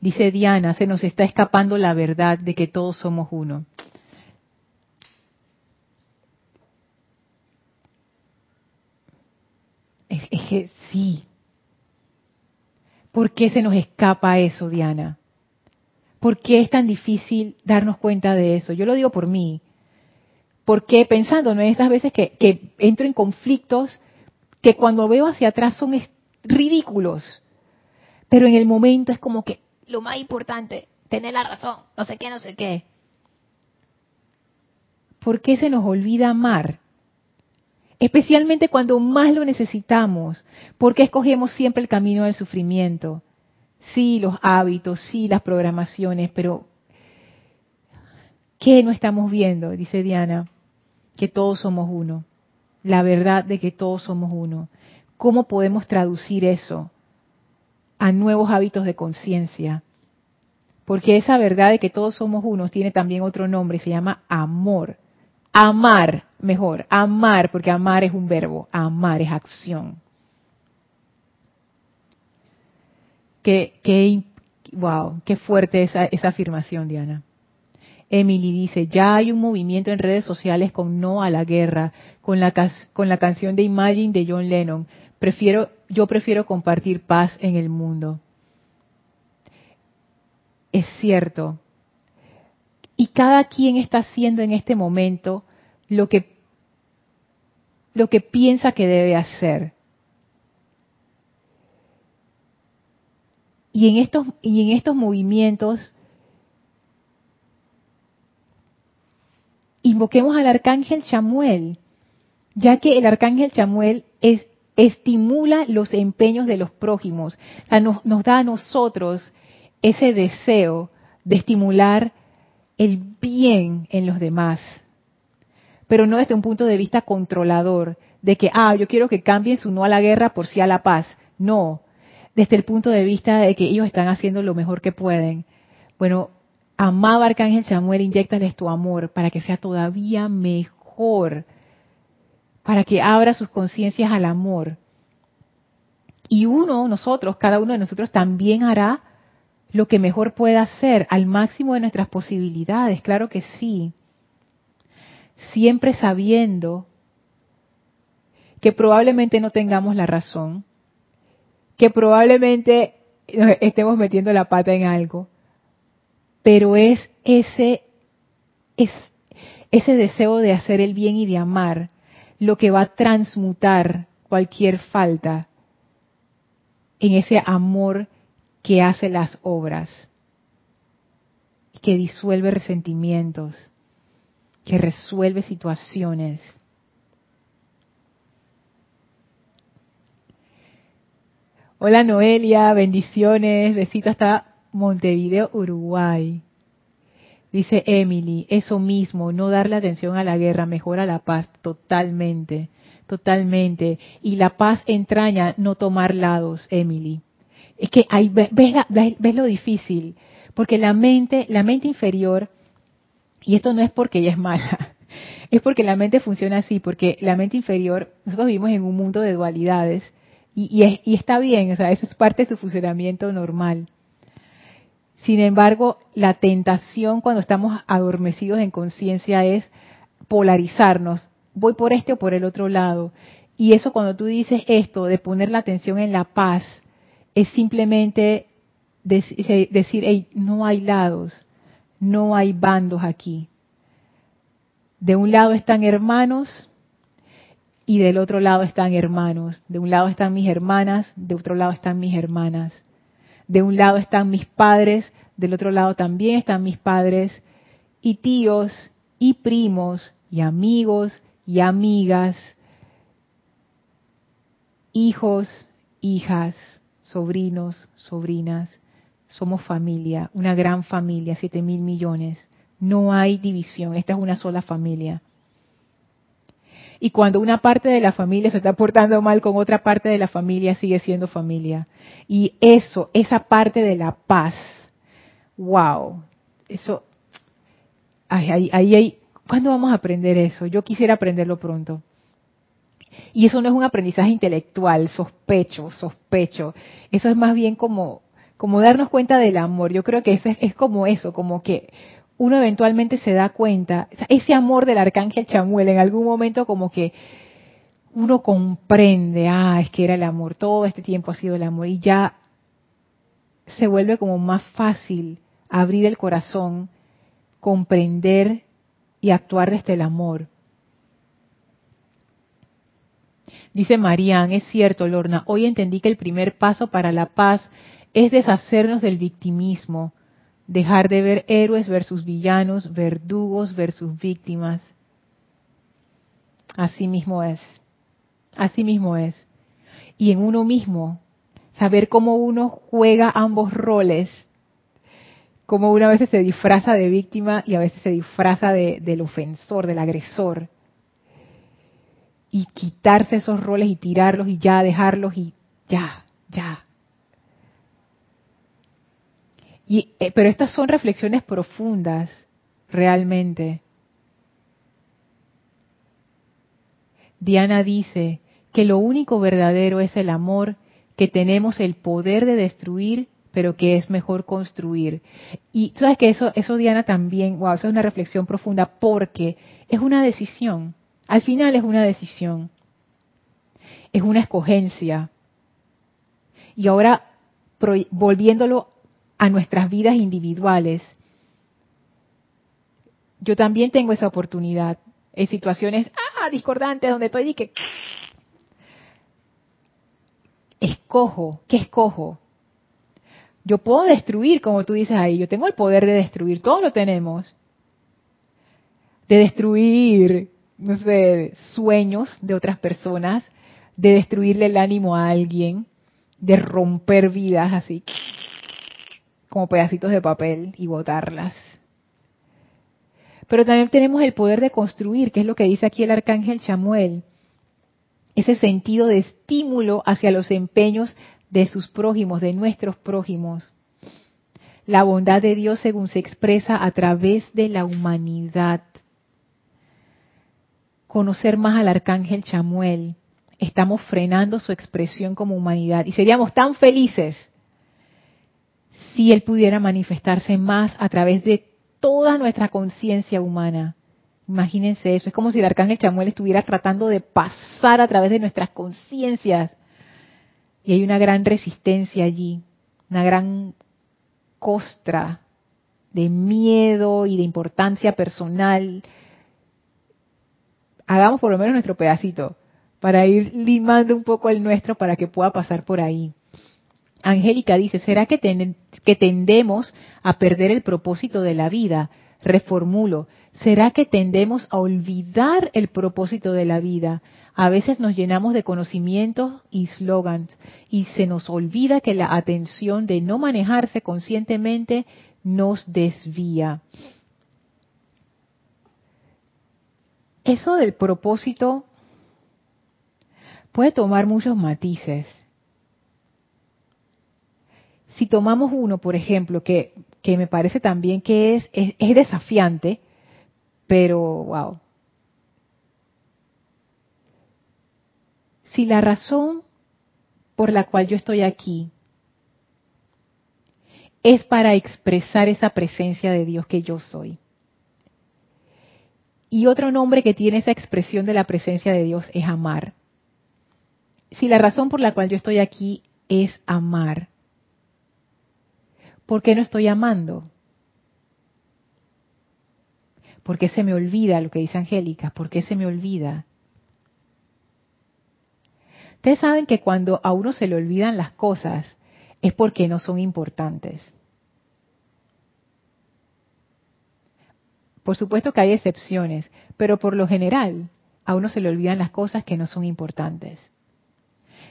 Dice Diana, se nos está escapando la verdad de que todos somos uno. Es, que sí. ¿Por qué se nos escapa eso, Diana? ¿Por qué es tan difícil darnos cuenta de eso? Yo lo digo por mí. Porque pensando en estas veces que, que entro en conflictos que cuando veo hacia atrás son ridículos, pero en el momento es como que lo más importante, tener la razón, no sé qué, no sé qué. ¿Por qué se nos olvida amar? Especialmente cuando más lo necesitamos. ¿Por qué escogemos siempre el camino del sufrimiento? Sí, los hábitos, sí, las programaciones, pero ¿qué no estamos viendo? Dice Diana, que todos somos uno. La verdad de que todos somos uno. ¿Cómo podemos traducir eso? A nuevos hábitos de conciencia. Porque esa verdad de que todos somos unos tiene también otro nombre, se llama amor. Amar, mejor, amar, porque amar es un verbo, amar es acción. Qué, wow, qué fuerte esa, esa afirmación, Diana. Emily dice, ya hay un movimiento en redes sociales con no a la guerra, con la, con la canción de Imagine de John Lennon. Prefiero, yo prefiero compartir paz en el mundo. Es cierto. Y cada quien está haciendo en este momento lo que, lo que piensa que debe hacer. Y en estos, y en estos movimientos, invoquemos al arcángel Chamuel, ya que el arcángel Chamuel es, estimula los empeños de los prójimos, o sea, nos, da a nosotros ese deseo de estimular el bien en los demás, pero no desde un punto de vista controlador, de que, ah, yo quiero que cambien su no a la guerra por sí a la paz. No, desde el punto de vista de que ellos están haciendo lo mejor que pueden. Bueno, amado Arcángel Samuel, inyectales tu amor para que sea todavía mejor, para que abra sus conciencias al amor. Y uno, nosotros, cada uno de nosotros también hará lo que mejor pueda hacer al máximo de nuestras posibilidades, claro que sí. Siempre sabiendo que probablemente no tengamos la razón, que probablemente estemos metiendo la pata en algo, pero es ese, es ese deseo de hacer el bien y de amar lo que va a transmutar cualquier falta en ese amor que hace las obras, que disuelve resentimientos, que resuelve situaciones. Hola Noelia, bendiciones, besito hasta Montevideo, Uruguay. Dice Emily, eso mismo, no darle atención a la guerra, mejora la paz, totalmente, totalmente. Y la paz entraña no tomar lados, Emily. Es que ahí ves, ves, lo difícil, porque la mente, la mente inferior, y esto no es porque ella es mala, es porque la mente funciona así, porque la mente inferior, nosotros vivimos en un mundo de dualidades, y, está bien, o sea, eso es parte de su funcionamiento normal. Sin embargo, la tentación cuando estamos adormecidos en conciencia es polarizarnos. Voy por este o por el otro lado. Y eso cuando tú dices esto de poner la atención en la paz, es simplemente decir, hey, no hay lados, no hay bandos aquí. De un lado están hermanos y del otro lado están hermanos. De un lado están mis hermanas, de otro lado están mis hermanas. De un lado están mis padres, del otro lado también están mis padres y tíos y primos y amigos y amigas, hijos, hijas, sobrinos, sobrinas. Somos familia, una gran familia, siete mil millones. No hay división, esta es una sola familia. Y cuando una parte de la familia se está portando mal con otra parte de la familia, sigue siendo familia. Y eso, esa parte de la paz, wow, eso, ahí, ahí, ahí, ¿cuándo vamos a aprender eso? Yo quisiera aprenderlo pronto. Y eso no es un aprendizaje intelectual, sospecho, sospecho. Eso es más bien como, como darnos cuenta del amor. Yo creo que eso es, es como eso, como que uno eventualmente se da cuenta, ese amor del arcángel Chamuel, en algún momento como que uno comprende, ah, es que era el amor, todo este tiempo ha sido el amor, y ya se vuelve como más fácil abrir el corazón, comprender y actuar desde el amor. Dice Marían, es cierto, Lorna, hoy entendí que el primer paso para la paz es deshacernos del victimismo, dejar de ver héroes versus villanos, verdugos versus víctimas. Así mismo es. Así mismo es. Y en uno mismo, saber cómo uno juega ambos roles, cómo uno a veces se disfraza de víctima y a veces se disfraza de, del ofensor, del agresor. Y quitarse esos roles y tirarlos y ya dejarlos y ya, ya. Eh, pero estas son reflexiones profundas, realmente. Diana dice que lo único verdadero es el amor, que tenemos el poder de destruir, pero que es mejor construir. Y sabes que eso, eso Diana también, wow, eso es una reflexión profunda porque es una decisión. Al final es una decisión. Es una escogencia. Y ahora, volviéndolo a nuestras vidas individuales, yo también tengo esa oportunidad en situaciones ah, discordantes donde estoy y que escojo, ¿qué escojo? Yo puedo destruir, como tú dices ahí, yo tengo el poder de destruir, todos lo tenemos. de destruir, no sé, sueños de otras personas, de destruirle el ánimo a alguien, de romper vidas así, como pedacitos de papel y botarlas. Pero también tenemos el poder de construir, que es lo que dice aquí el arcángel Chamuel, ese sentido de estímulo hacia los empeños de sus prójimos, de nuestros prójimos. La bondad de Dios según se expresa a través de la humanidad. Conocer más al arcángel Chamuel. Estamos frenando su expresión como humanidad y seríamos tan felices si él pudiera manifestarse más a través de toda nuestra conciencia humana. Imagínense eso, es como si el arcángel Chamuel estuviera tratando de pasar a través de nuestras conciencias. Y hay una gran resistencia allí, una gran costra de miedo y de importancia personal. Hagamos por lo menos nuestro pedacito para ir limando un poco el nuestro para que pueda pasar por ahí. Angélica dice, ¿será que, que tendemos a perder el propósito de la vida? Reformulo, ¿será que tendemos a olvidar el propósito de la vida? A veces nos llenamos de conocimientos y slogans y se nos olvida que la atención de no manejarse conscientemente nos desvía. Eso del propósito puede tomar muchos matices si tomamos uno, por ejemplo, que, me parece también que es, es, desafiante, pero wow. Si la razón por la cual yo estoy aquí es para expresar esa presencia de Dios que yo soy. Y otro nombre que tiene esa expresión de la presencia de Dios es amar. Si la razón por la cual yo estoy aquí es amar, ¿Por qué no estoy amando? ¿Por qué se me olvida lo que dice Angélica? ¿Por qué se me olvida? Ustedes saben que cuando a uno se le olvidan las cosas es porque no son importantes. Por supuesto que hay excepciones, pero por lo general a uno se le olvidan las cosas que no son importantes.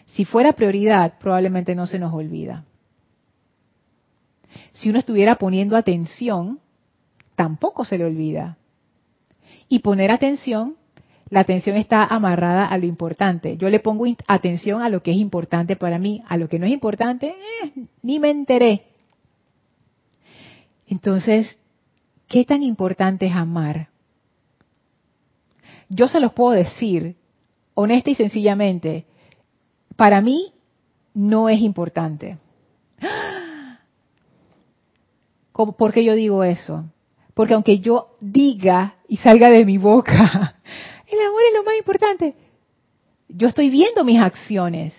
Si fuera prioridad, probablemente no se nos olvida si uno estuviera poniendo atención, tampoco se le olvida. Y poner atención, la atención está amarrada a lo importante. Yo le pongo atención a lo que es importante para mí, a lo que no es importante, eh, ni me enteré. Entonces, ¿qué tan importante es amar? Yo se los puedo decir, honesta y sencillamente, para mí no es importante. ¿Por qué yo digo eso? Porque aunque yo diga y salga de mi boca, el amor es lo más importante, yo estoy viendo mis acciones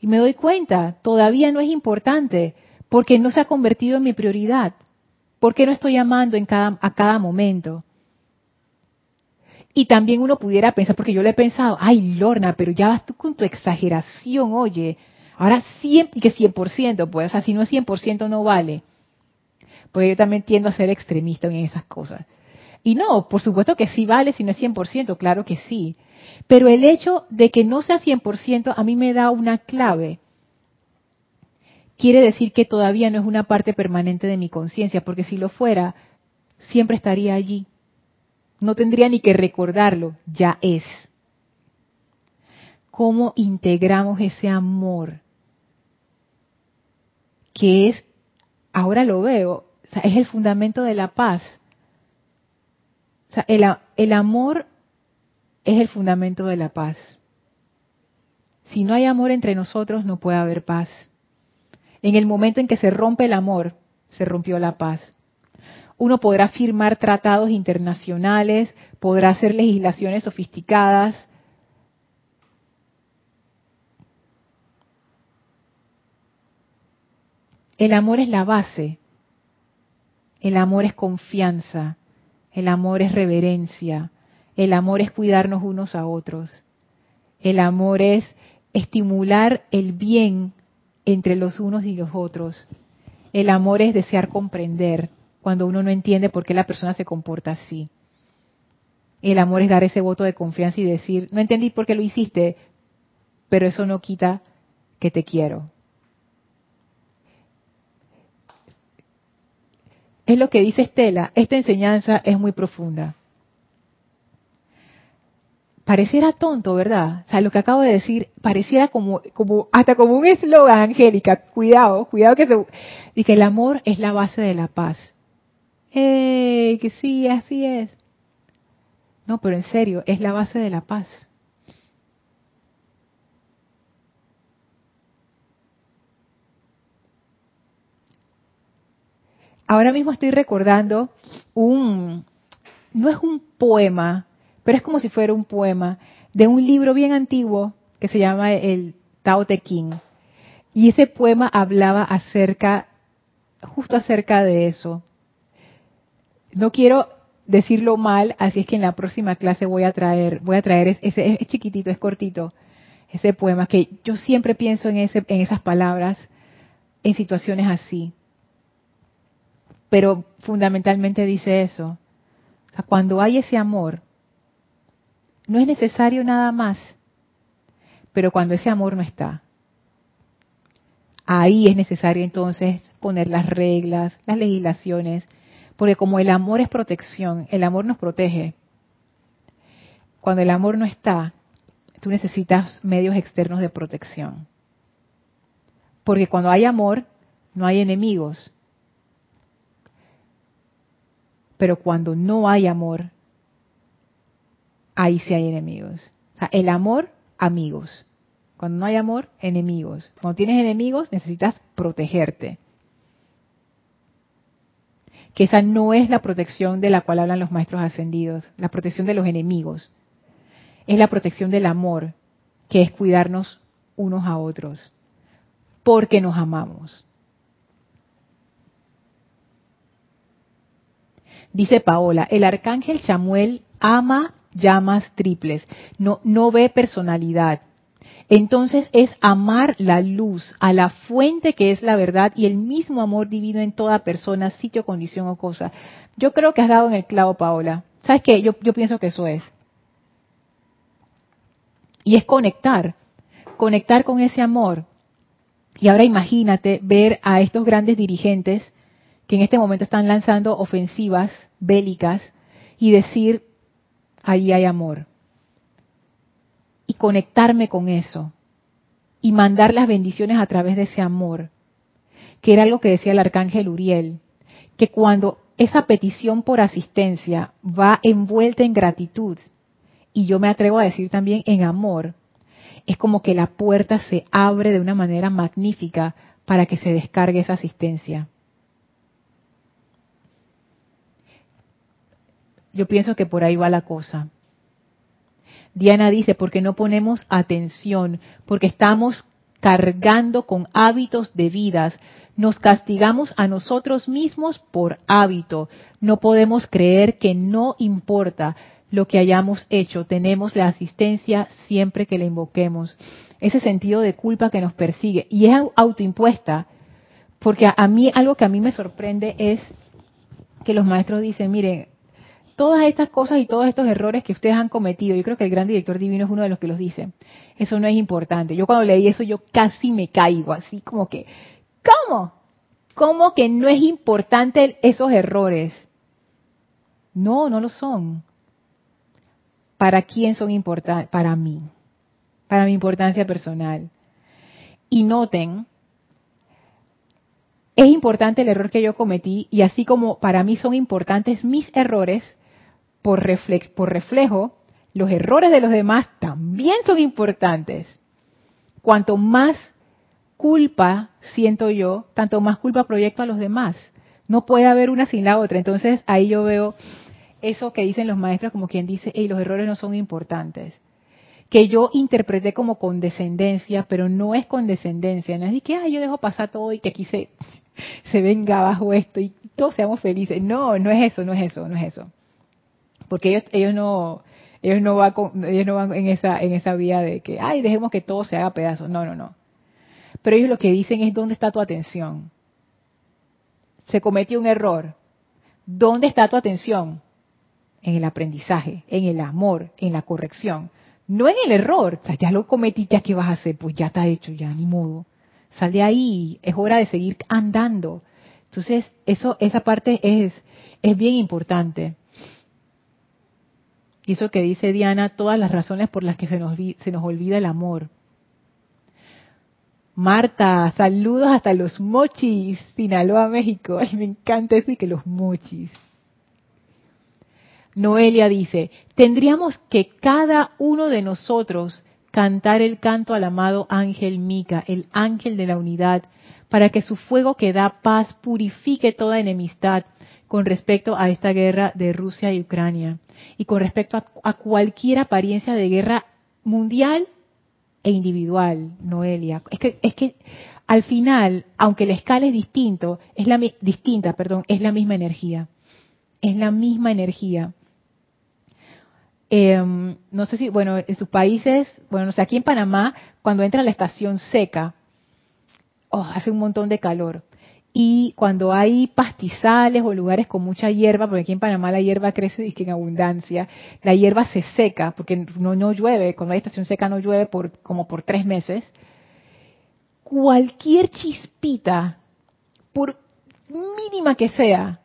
y me doy cuenta, todavía no es importante porque no se ha convertido en mi prioridad. ¿Por qué no estoy amando en cada, a cada momento? Y también uno pudiera pensar, porque yo le he pensado, ay Lorna, pero ya vas tú con tu exageración, oye, ahora 100, y que 100%, pues, o sea, si no es 100% no vale porque yo también tiendo a ser extremista en esas cosas. Y no, por supuesto que sí vale si no es 100%, claro que sí. Pero el hecho de que no sea 100% a mí me da una clave. Quiere decir que todavía no es una parte permanente de mi conciencia, porque si lo fuera, siempre estaría allí. No tendría ni que recordarlo, ya es. ¿Cómo integramos ese amor? Que es, ahora lo veo, es el fundamento de la paz. El amor es el fundamento de la paz. Si no hay amor entre nosotros, no puede haber paz. En el momento en que se rompe el amor, se rompió la paz. Uno podrá firmar tratados internacionales, podrá hacer legislaciones sofisticadas, El amor es la base el amor es confianza, el amor es reverencia, el amor es cuidarnos unos a otros, el amor es estimular el bien entre los unos y los otros, el amor es desear comprender cuando uno no entiende por qué la persona se comporta así. El amor es dar ese voto de confianza y decir, no entendí por qué lo hiciste, pero eso no quita que te quiero. Es lo que dice Estela, esta enseñanza es muy profunda. Pareciera tonto, ¿verdad? O sea, lo que acabo de decir pareciera como, como hasta como un eslogan, Angélica. Cuidado, cuidado que se... Y que el amor es la base de la paz. ¡Eh! Que sí, así es. No, pero en serio, es la base de la paz. Ahora mismo estoy recordando un, no es un poema, pero es como si fuera un poema de un libro bien antiguo que se llama el Tao Te Ching. Y ese poema hablaba acerca, justo acerca de eso. No quiero decirlo mal, así es que en la próxima clase voy a traer, voy a traer ese, es chiquitito, es cortito, ese poema que yo siempre pienso en ese, en esas palabras, en situaciones así pero fundamentalmente dice eso. O sea, cuando hay ese amor, no es necesario nada más, pero cuando ese amor no está, ahí es necesario entonces poner las reglas, las legislaciones, porque como el amor es protección, el amor nos protege. Cuando el amor no está, tú necesitas medios externos de protección. Porque cuando hay amor, no hay enemigos. Pero cuando no hay amor, ahí sí hay enemigos. O sea, el amor, amigos. Cuando no hay amor, enemigos. Cuando tienes enemigos, necesitas protegerte. Que esa no es la protección de la cual hablan los maestros ascendidos, la protección de los enemigos. Es la protección del amor, que es cuidarnos unos a otros, porque nos amamos. Dice Paola, el arcángel Chamuel ama llamas triples, no, no ve personalidad. Entonces es amar la luz, a la fuente que es la verdad y el mismo amor divino en toda persona, sitio, condición o cosa. Yo creo que has dado en el clavo, Paola. ¿Sabes qué? Yo, yo pienso que eso es. Y es conectar, conectar con ese amor. Y ahora imagínate ver a estos grandes dirigentes que en este momento están lanzando ofensivas bélicas y decir, ahí hay amor. Y conectarme con eso. Y mandar las bendiciones a través de ese amor. Que era lo que decía el arcángel Uriel. Que cuando esa petición por asistencia va envuelta en gratitud, y yo me atrevo a decir también en amor, es como que la puerta se abre de una manera magnífica para que se descargue esa asistencia. Yo pienso que por ahí va la cosa. Diana dice, porque no ponemos atención, porque estamos cargando con hábitos de vidas. Nos castigamos a nosotros mismos por hábito. No podemos creer que no importa lo que hayamos hecho. Tenemos la asistencia siempre que le invoquemos. Ese sentido de culpa que nos persigue. Y es autoimpuesta. Porque a mí, algo que a mí me sorprende es que los maestros dicen, miren, todas estas cosas y todos estos errores que ustedes han cometido, yo creo que el gran director divino es uno de los que los dice, eso no es importante. Yo cuando leí eso yo casi me caigo, así como que, ¿cómo? ¿Cómo que no es importante esos errores? No, no lo son. ¿Para quién son importantes? Para mí, para mi importancia personal. Y noten, es importante el error que yo cometí y así como para mí son importantes mis errores, por, por reflejo, los errores de los demás también son importantes. Cuanto más culpa siento yo, tanto más culpa proyecto a los demás. No puede haber una sin la otra. Entonces ahí yo veo eso que dicen los maestros como quien dice, hey, los errores no son importantes. Que yo interpreté como condescendencia, pero no es condescendencia. No es de que Ay, yo dejo pasar todo y que aquí se, se venga abajo esto y todos seamos felices. No, no es eso, no es eso, no es eso porque ellos ellos no ellos no van ellos no van en esa en esa vía de que ay dejemos que todo se haga pedazos no no no pero ellos lo que dicen es dónde está tu atención se cometió un error dónde está tu atención en el aprendizaje, en el amor, en la corrección. No en el error. O sea, ya lo cometí, ya qué vas a hacer, pues ya está hecho, ya ni modo. Sal de ahí, es hora de seguir andando. Entonces, eso, esa parte es, es bien importante. Y eso que dice Diana, todas las razones por las que se nos, se nos olvida el amor. Marta, saludos hasta los mochis, Sinaloa, México. Ay, me encanta eso y que los mochis. Noelia dice, tendríamos que cada uno de nosotros cantar el canto al amado ángel Mica, el ángel de la unidad, para que su fuego que da paz purifique toda enemistad con respecto a esta guerra de Rusia y Ucrania y con respecto a, cualquier apariencia de guerra mundial e individual, Noelia. Es que, es que al final, aunque la escala es distinto, es la distinta, perdón, es la misma energía. Es la misma energía. Em, no sé si, bueno, en sus países, bueno, no sé, aquí en Panamá, cuando entra la estación seca, oh, hace un montón de calor. Y cuando hay pastizales o lugares con mucha hierba, porque aquí en Panamá la hierba crece en abundancia, la hierba se seca, porque no, no llueve, cuando hay estación seca no llueve por como por tres meses. Cualquier chispita, por mínima que sea,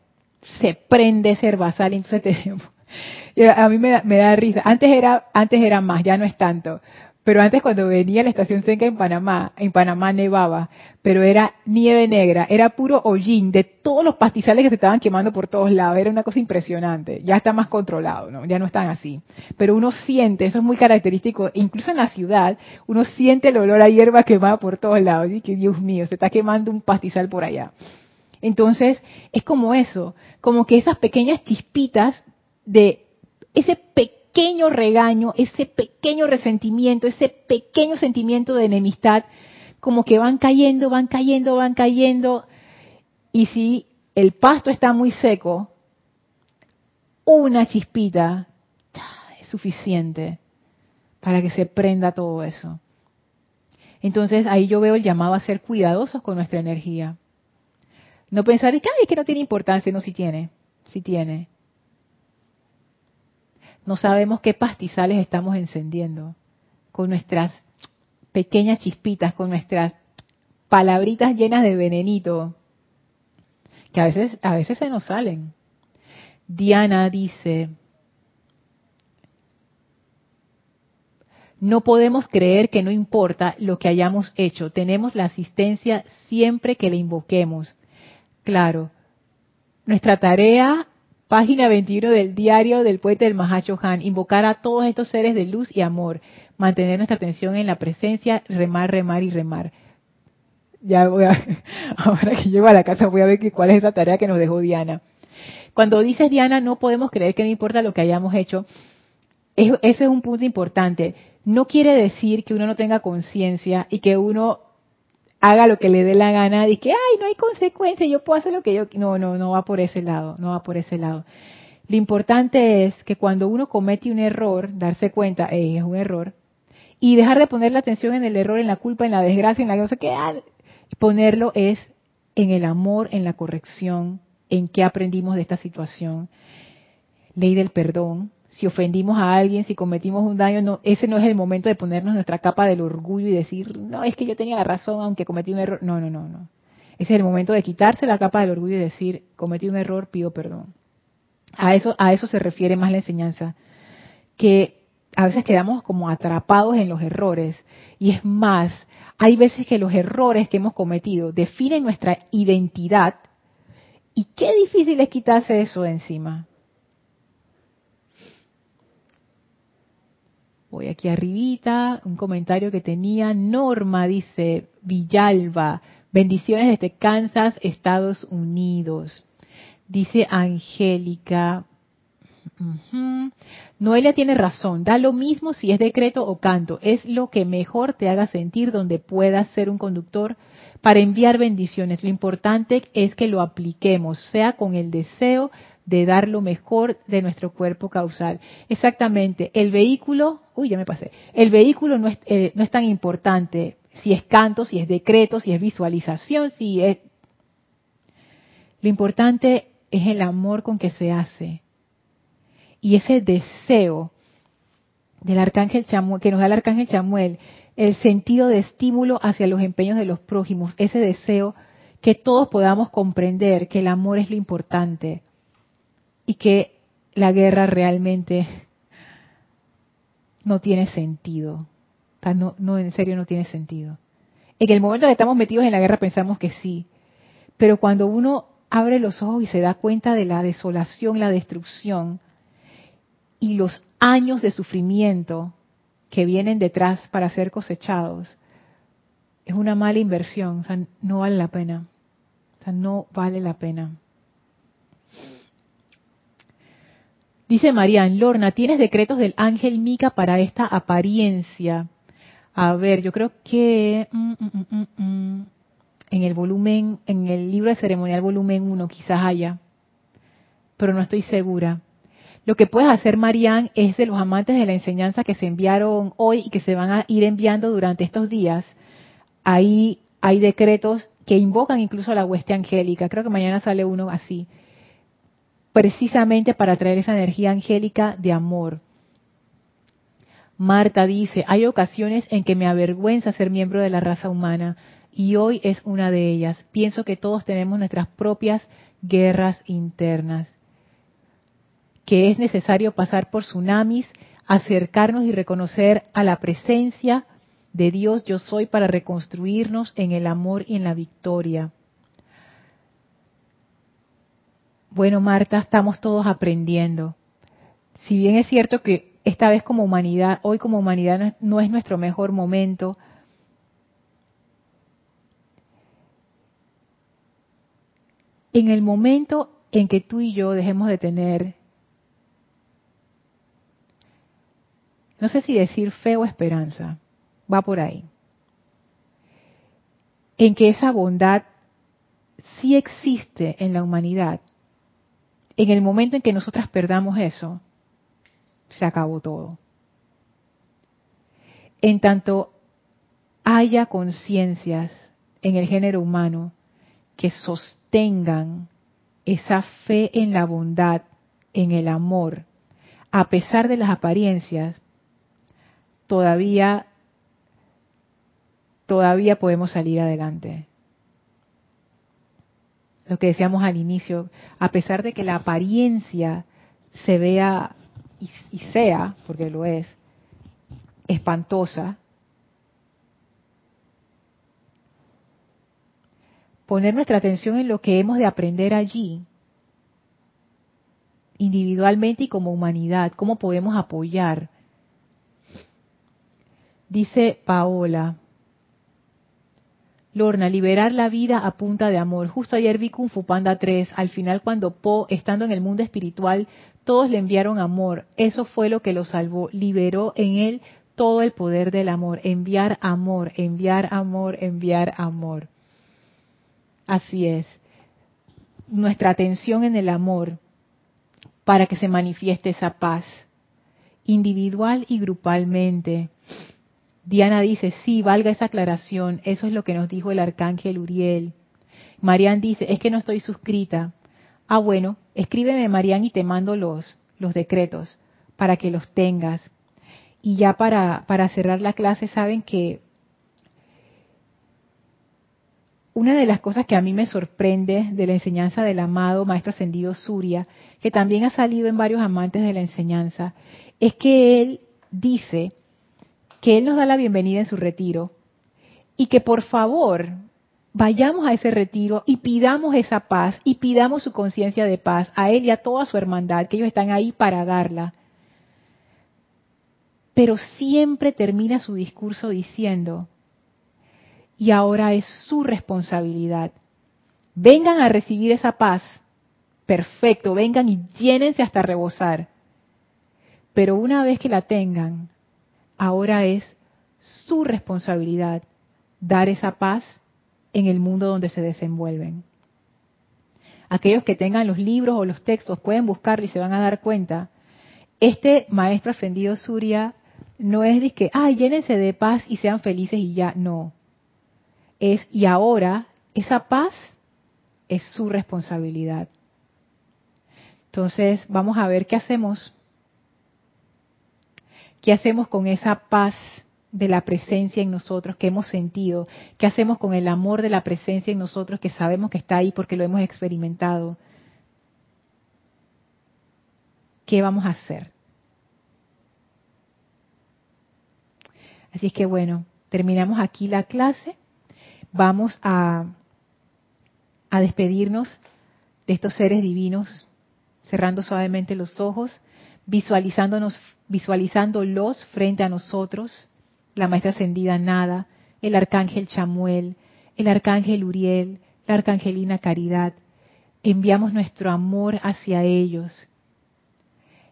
se prende ese herbazal y entonces a mí me, da risa. Antes era, antes era más, ya no es tanto. Pero antes cuando venía a la estación seca en Panamá, en Panamá nevaba, pero era nieve negra, era puro hollín de todos los pastizales que se estaban quemando por todos lados, era una cosa impresionante. Ya está más controlado, ¿no? Ya no están así. Pero uno siente, eso es muy característico, incluso en la ciudad, uno siente el olor a hierba quemada por todos lados, y que Dios mío, se está quemando un pastizal por allá. Entonces, es como eso, como que esas pequeñas chispitas de ese pequeño regaño, ese pequeño resentimiento, ese pequeño sentimiento de enemistad, como que van cayendo, van cayendo, van cayendo. Y si el pasto está muy seco, una chispita es suficiente para que se prenda todo eso. Entonces ahí yo veo el llamado a ser cuidadosos con nuestra energía. No pensar que, es que no tiene importancia, no, si tiene, si tiene no sabemos qué pastizales estamos encendiendo con nuestras pequeñas chispitas, con nuestras palabritas llenas de venenito, que a veces, a veces se nos salen. Diana dice, no podemos creer que no importa lo que hayamos hecho, tenemos la asistencia siempre que le invoquemos. Claro, nuestra tarea Página 21 del diario del poeta del Mahacho Han. Invocar a todos estos seres de luz y amor. Mantener nuestra atención en la presencia, remar, remar y remar. Ya voy a, ahora que llego a la casa voy a ver cuál es esa tarea que nos dejó Diana. Cuando dices Diana, no podemos creer que no importa lo que hayamos hecho. ese es un punto importante. No quiere decir que uno no tenga conciencia y que uno haga lo que le dé la gana y que, ay, no hay consecuencia, yo puedo hacer lo que yo... No, no, no va por ese lado, no va por ese lado. Lo importante es que cuando uno comete un error, darse cuenta, es un error, y dejar de poner la atención en el error, en la culpa, en la desgracia, en la cosa que... Ah, ponerlo es en el amor, en la corrección, en qué aprendimos de esta situación. Ley del perdón, si ofendimos a alguien, si cometimos un daño, ese no es el momento de ponernos nuestra capa del orgullo y decir, no, es que yo tenía la razón aunque cometí un error. No, no, no, no. Ese es el momento de quitarse la capa del orgullo y decir, cometí un error, pido perdón. A eso, a eso se refiere más la enseñanza. Que a veces quedamos como atrapados en los errores. Y es más, hay veces que los errores que hemos cometido definen nuestra identidad. Y qué difícil es quitarse eso de encima. Voy aquí arribita, un comentario que tenía Norma, dice Villalba, bendiciones desde Kansas, Estados Unidos. Dice Angélica, Noelia tiene razón, da lo mismo si es decreto o canto, es lo que mejor te haga sentir donde puedas ser un conductor para enviar bendiciones. Lo importante es que lo apliquemos, sea con el deseo de dar lo mejor de nuestro cuerpo causal. Exactamente, el vehículo, uy, ya me pasé, el vehículo no es, eh, no es tan importante si es canto, si es decreto, si es visualización, si es... Lo importante es el amor con que se hace. Y ese deseo del arcángel Chamuel, que nos da el arcángel Chamuel, el sentido de estímulo hacia los empeños de los prójimos, ese deseo que todos podamos comprender que el amor es lo importante y que la guerra realmente no tiene sentido. no, no, en serio no tiene sentido. En el momento que estamos metidos en la guerra pensamos que sí, pero cuando uno abre los ojos y se da cuenta de la desolación, la destrucción y los años de sufrimiento que vienen detrás para ser cosechados, es una mala inversión, o sea, no vale la pena. O sea, no vale la pena. Dice Marian, Lorna, ¿tienes decretos del ángel Mica para esta apariencia? A ver, yo creo que mm, mm, mm, en el volumen, en el libro de ceremonial volumen 1 quizás haya, pero no estoy segura. Lo que puedes hacer, Marian, es de los amantes de la enseñanza que se enviaron hoy y que se van a ir enviando durante estos días. Ahí hay decretos que invocan incluso a la hueste angélica. Creo que mañana sale uno así precisamente para traer esa energía angélica de amor. Marta dice, hay ocasiones en que me avergüenza ser miembro de la raza humana y hoy es una de ellas. Pienso que todos tenemos nuestras propias guerras internas, que es necesario pasar por tsunamis, acercarnos y reconocer a la presencia de Dios yo soy para reconstruirnos en el amor y en la victoria. Bueno, Marta, estamos todos aprendiendo. Si bien es cierto que esta vez como humanidad, hoy como humanidad no es, nuestro mejor momento, en el momento en que tú y yo dejemos de tener, no sé si decir fe o esperanza, va por ahí, en que esa bondad sí existe en la humanidad, en el momento en que nosotras perdamos eso, se acabó todo. En tanto haya conciencias en el género humano que sostengan esa fe en la bondad, en el amor, a pesar de las apariencias, todavía todavía podemos salir adelante lo que decíamos al inicio, a pesar de que la apariencia se vea y, sea, porque lo es, espantosa, poner nuestra atención en lo que hemos de aprender allí, individualmente y como humanidad, cómo podemos apoyar. Dice Paola, Lorna, liberar la vida a punta de amor. Justo ayer vi Kung Fu Panda 3, al final cuando Po, estando en el mundo espiritual, todos le enviaron amor. Eso fue lo que lo salvó. Liberó en él todo el poder del amor. Enviar amor, enviar amor, enviar amor. Así es. Nuestra atención en el amor para que se manifieste esa paz, individual y grupalmente Diana dice, sí, valga esa aclaración, eso es lo que nos dijo el arcángel Uriel. Marian dice, es que no estoy suscrita. Ah, bueno, escríbeme Marian y te mando los, los decretos para que los tengas. Y ya para, para cerrar la clase, saben que una de las cosas que a mí me sorprende de la enseñanza del amado Maestro Ascendido Surya, que también ha salido en varios amantes de la enseñanza, es que él dice que Él nos da la bienvenida en su retiro y que por favor vayamos a ese retiro y pidamos esa paz y pidamos su conciencia de paz a Él y a toda su hermandad, que ellos están ahí para darla. Pero siempre termina su discurso diciendo, y ahora es su responsabilidad. Vengan a recibir esa paz. Perfecto, vengan y llénense hasta rebosar. Pero una vez que la tengan, ahora es su responsabilidad dar esa paz en el mundo donde se desenvuelven. Aquellos que tengan los libros o los textos pueden buscarlo y se van a dar cuenta. Este maestro ascendido Surya no es de que, ay, llénense de paz y sean felices y ya, no. Es, y ahora, esa paz es su responsabilidad. Entonces, vamos a ver qué hacemos ¿Qué hacemos con esa paz de la presencia en nosotros que hemos sentido? ¿Qué hacemos con el amor de la presencia en nosotros que sabemos que está ahí porque lo hemos experimentado? ¿Qué vamos a hacer? Así es que bueno, terminamos aquí la clase. Vamos a, a despedirnos de estos seres divinos, cerrando suavemente los ojos, visualizándonos, visualizándolos frente a nosotros, la maestra ascendida Nada, el arcángel Chamuel, el arcángel Uriel, la arcangelina Caridad. Enviamos nuestro amor hacia ellos.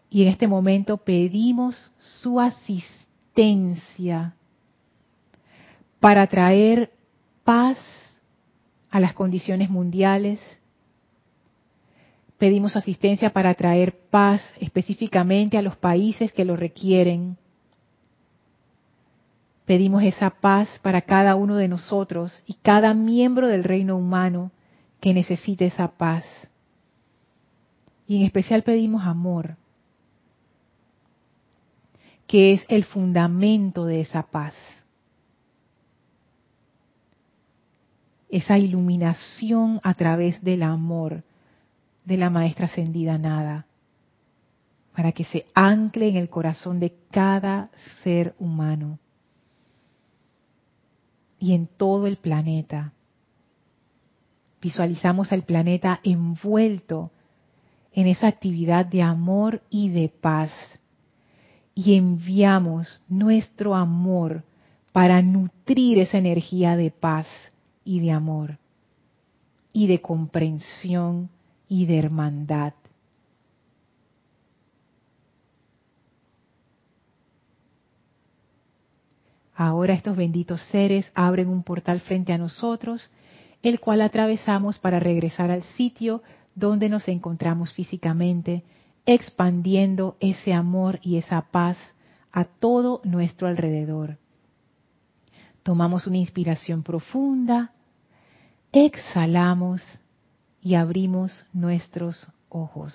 Y en este momento pedimos su asistencia para traer paz a las condiciones mundiales. Pedimos asistencia para traer paz específicamente a los países que lo requieren. Pedimos esa paz para cada uno de nosotros y cada miembro del reino humano que necesite esa paz. Y en especial pedimos amor, que es el fundamento de esa paz. esa iluminación a través del amor de la maestra ascendida nada, para que se ancle en el corazón de cada ser humano y en todo el planeta. Visualizamos al planeta envuelto en esa actividad de amor y de paz y enviamos nuestro amor para nutrir esa energía de paz y de amor y de comprensión y de hermandad. Ahora estos benditos seres abren un portal frente a nosotros, el cual atravesamos para regresar al sitio donde nos encontramos físicamente, expandiendo ese amor y esa paz a todo nuestro alrededor. Tomamos una inspiración profunda, exhalamos y abrimos nuestros ojos.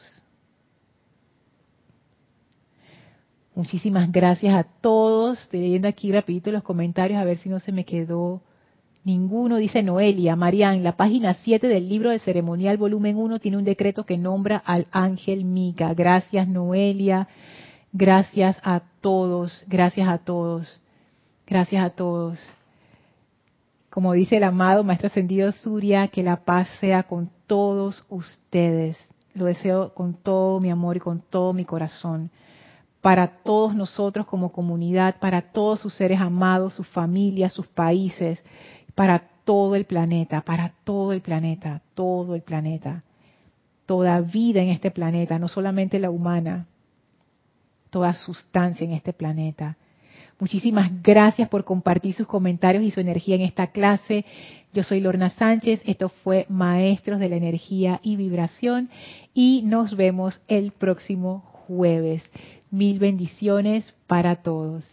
Muchísimas gracias a todos. Estoy leyendo aquí rapidito los comentarios a ver si no se me quedó ninguno. Dice Noelia, Marian, la página 7 del libro de ceremonial volumen 1 tiene un decreto que nombra al ángel Mica. Gracias Noelia. Gracias a todos. Gracias a todos. Gracias a todos. Como dice el amado Maestro Ascendido Surya, que la paz sea con todos ustedes. Lo deseo con todo mi amor y con todo mi corazón. Para todos nosotros como comunidad, para todos sus seres amados, sus familias, sus países, para todo el planeta, para todo el planeta, todo el planeta. Toda vida en este planeta, no solamente la humana, toda sustancia en este planeta Muchísimas gracias por compartir sus comentarios y su energía en esta clase. Yo soy Lorna Sánchez, esto fue Maestros de la Energía y Vibración y nos vemos el próximo jueves. Mil bendiciones para todos.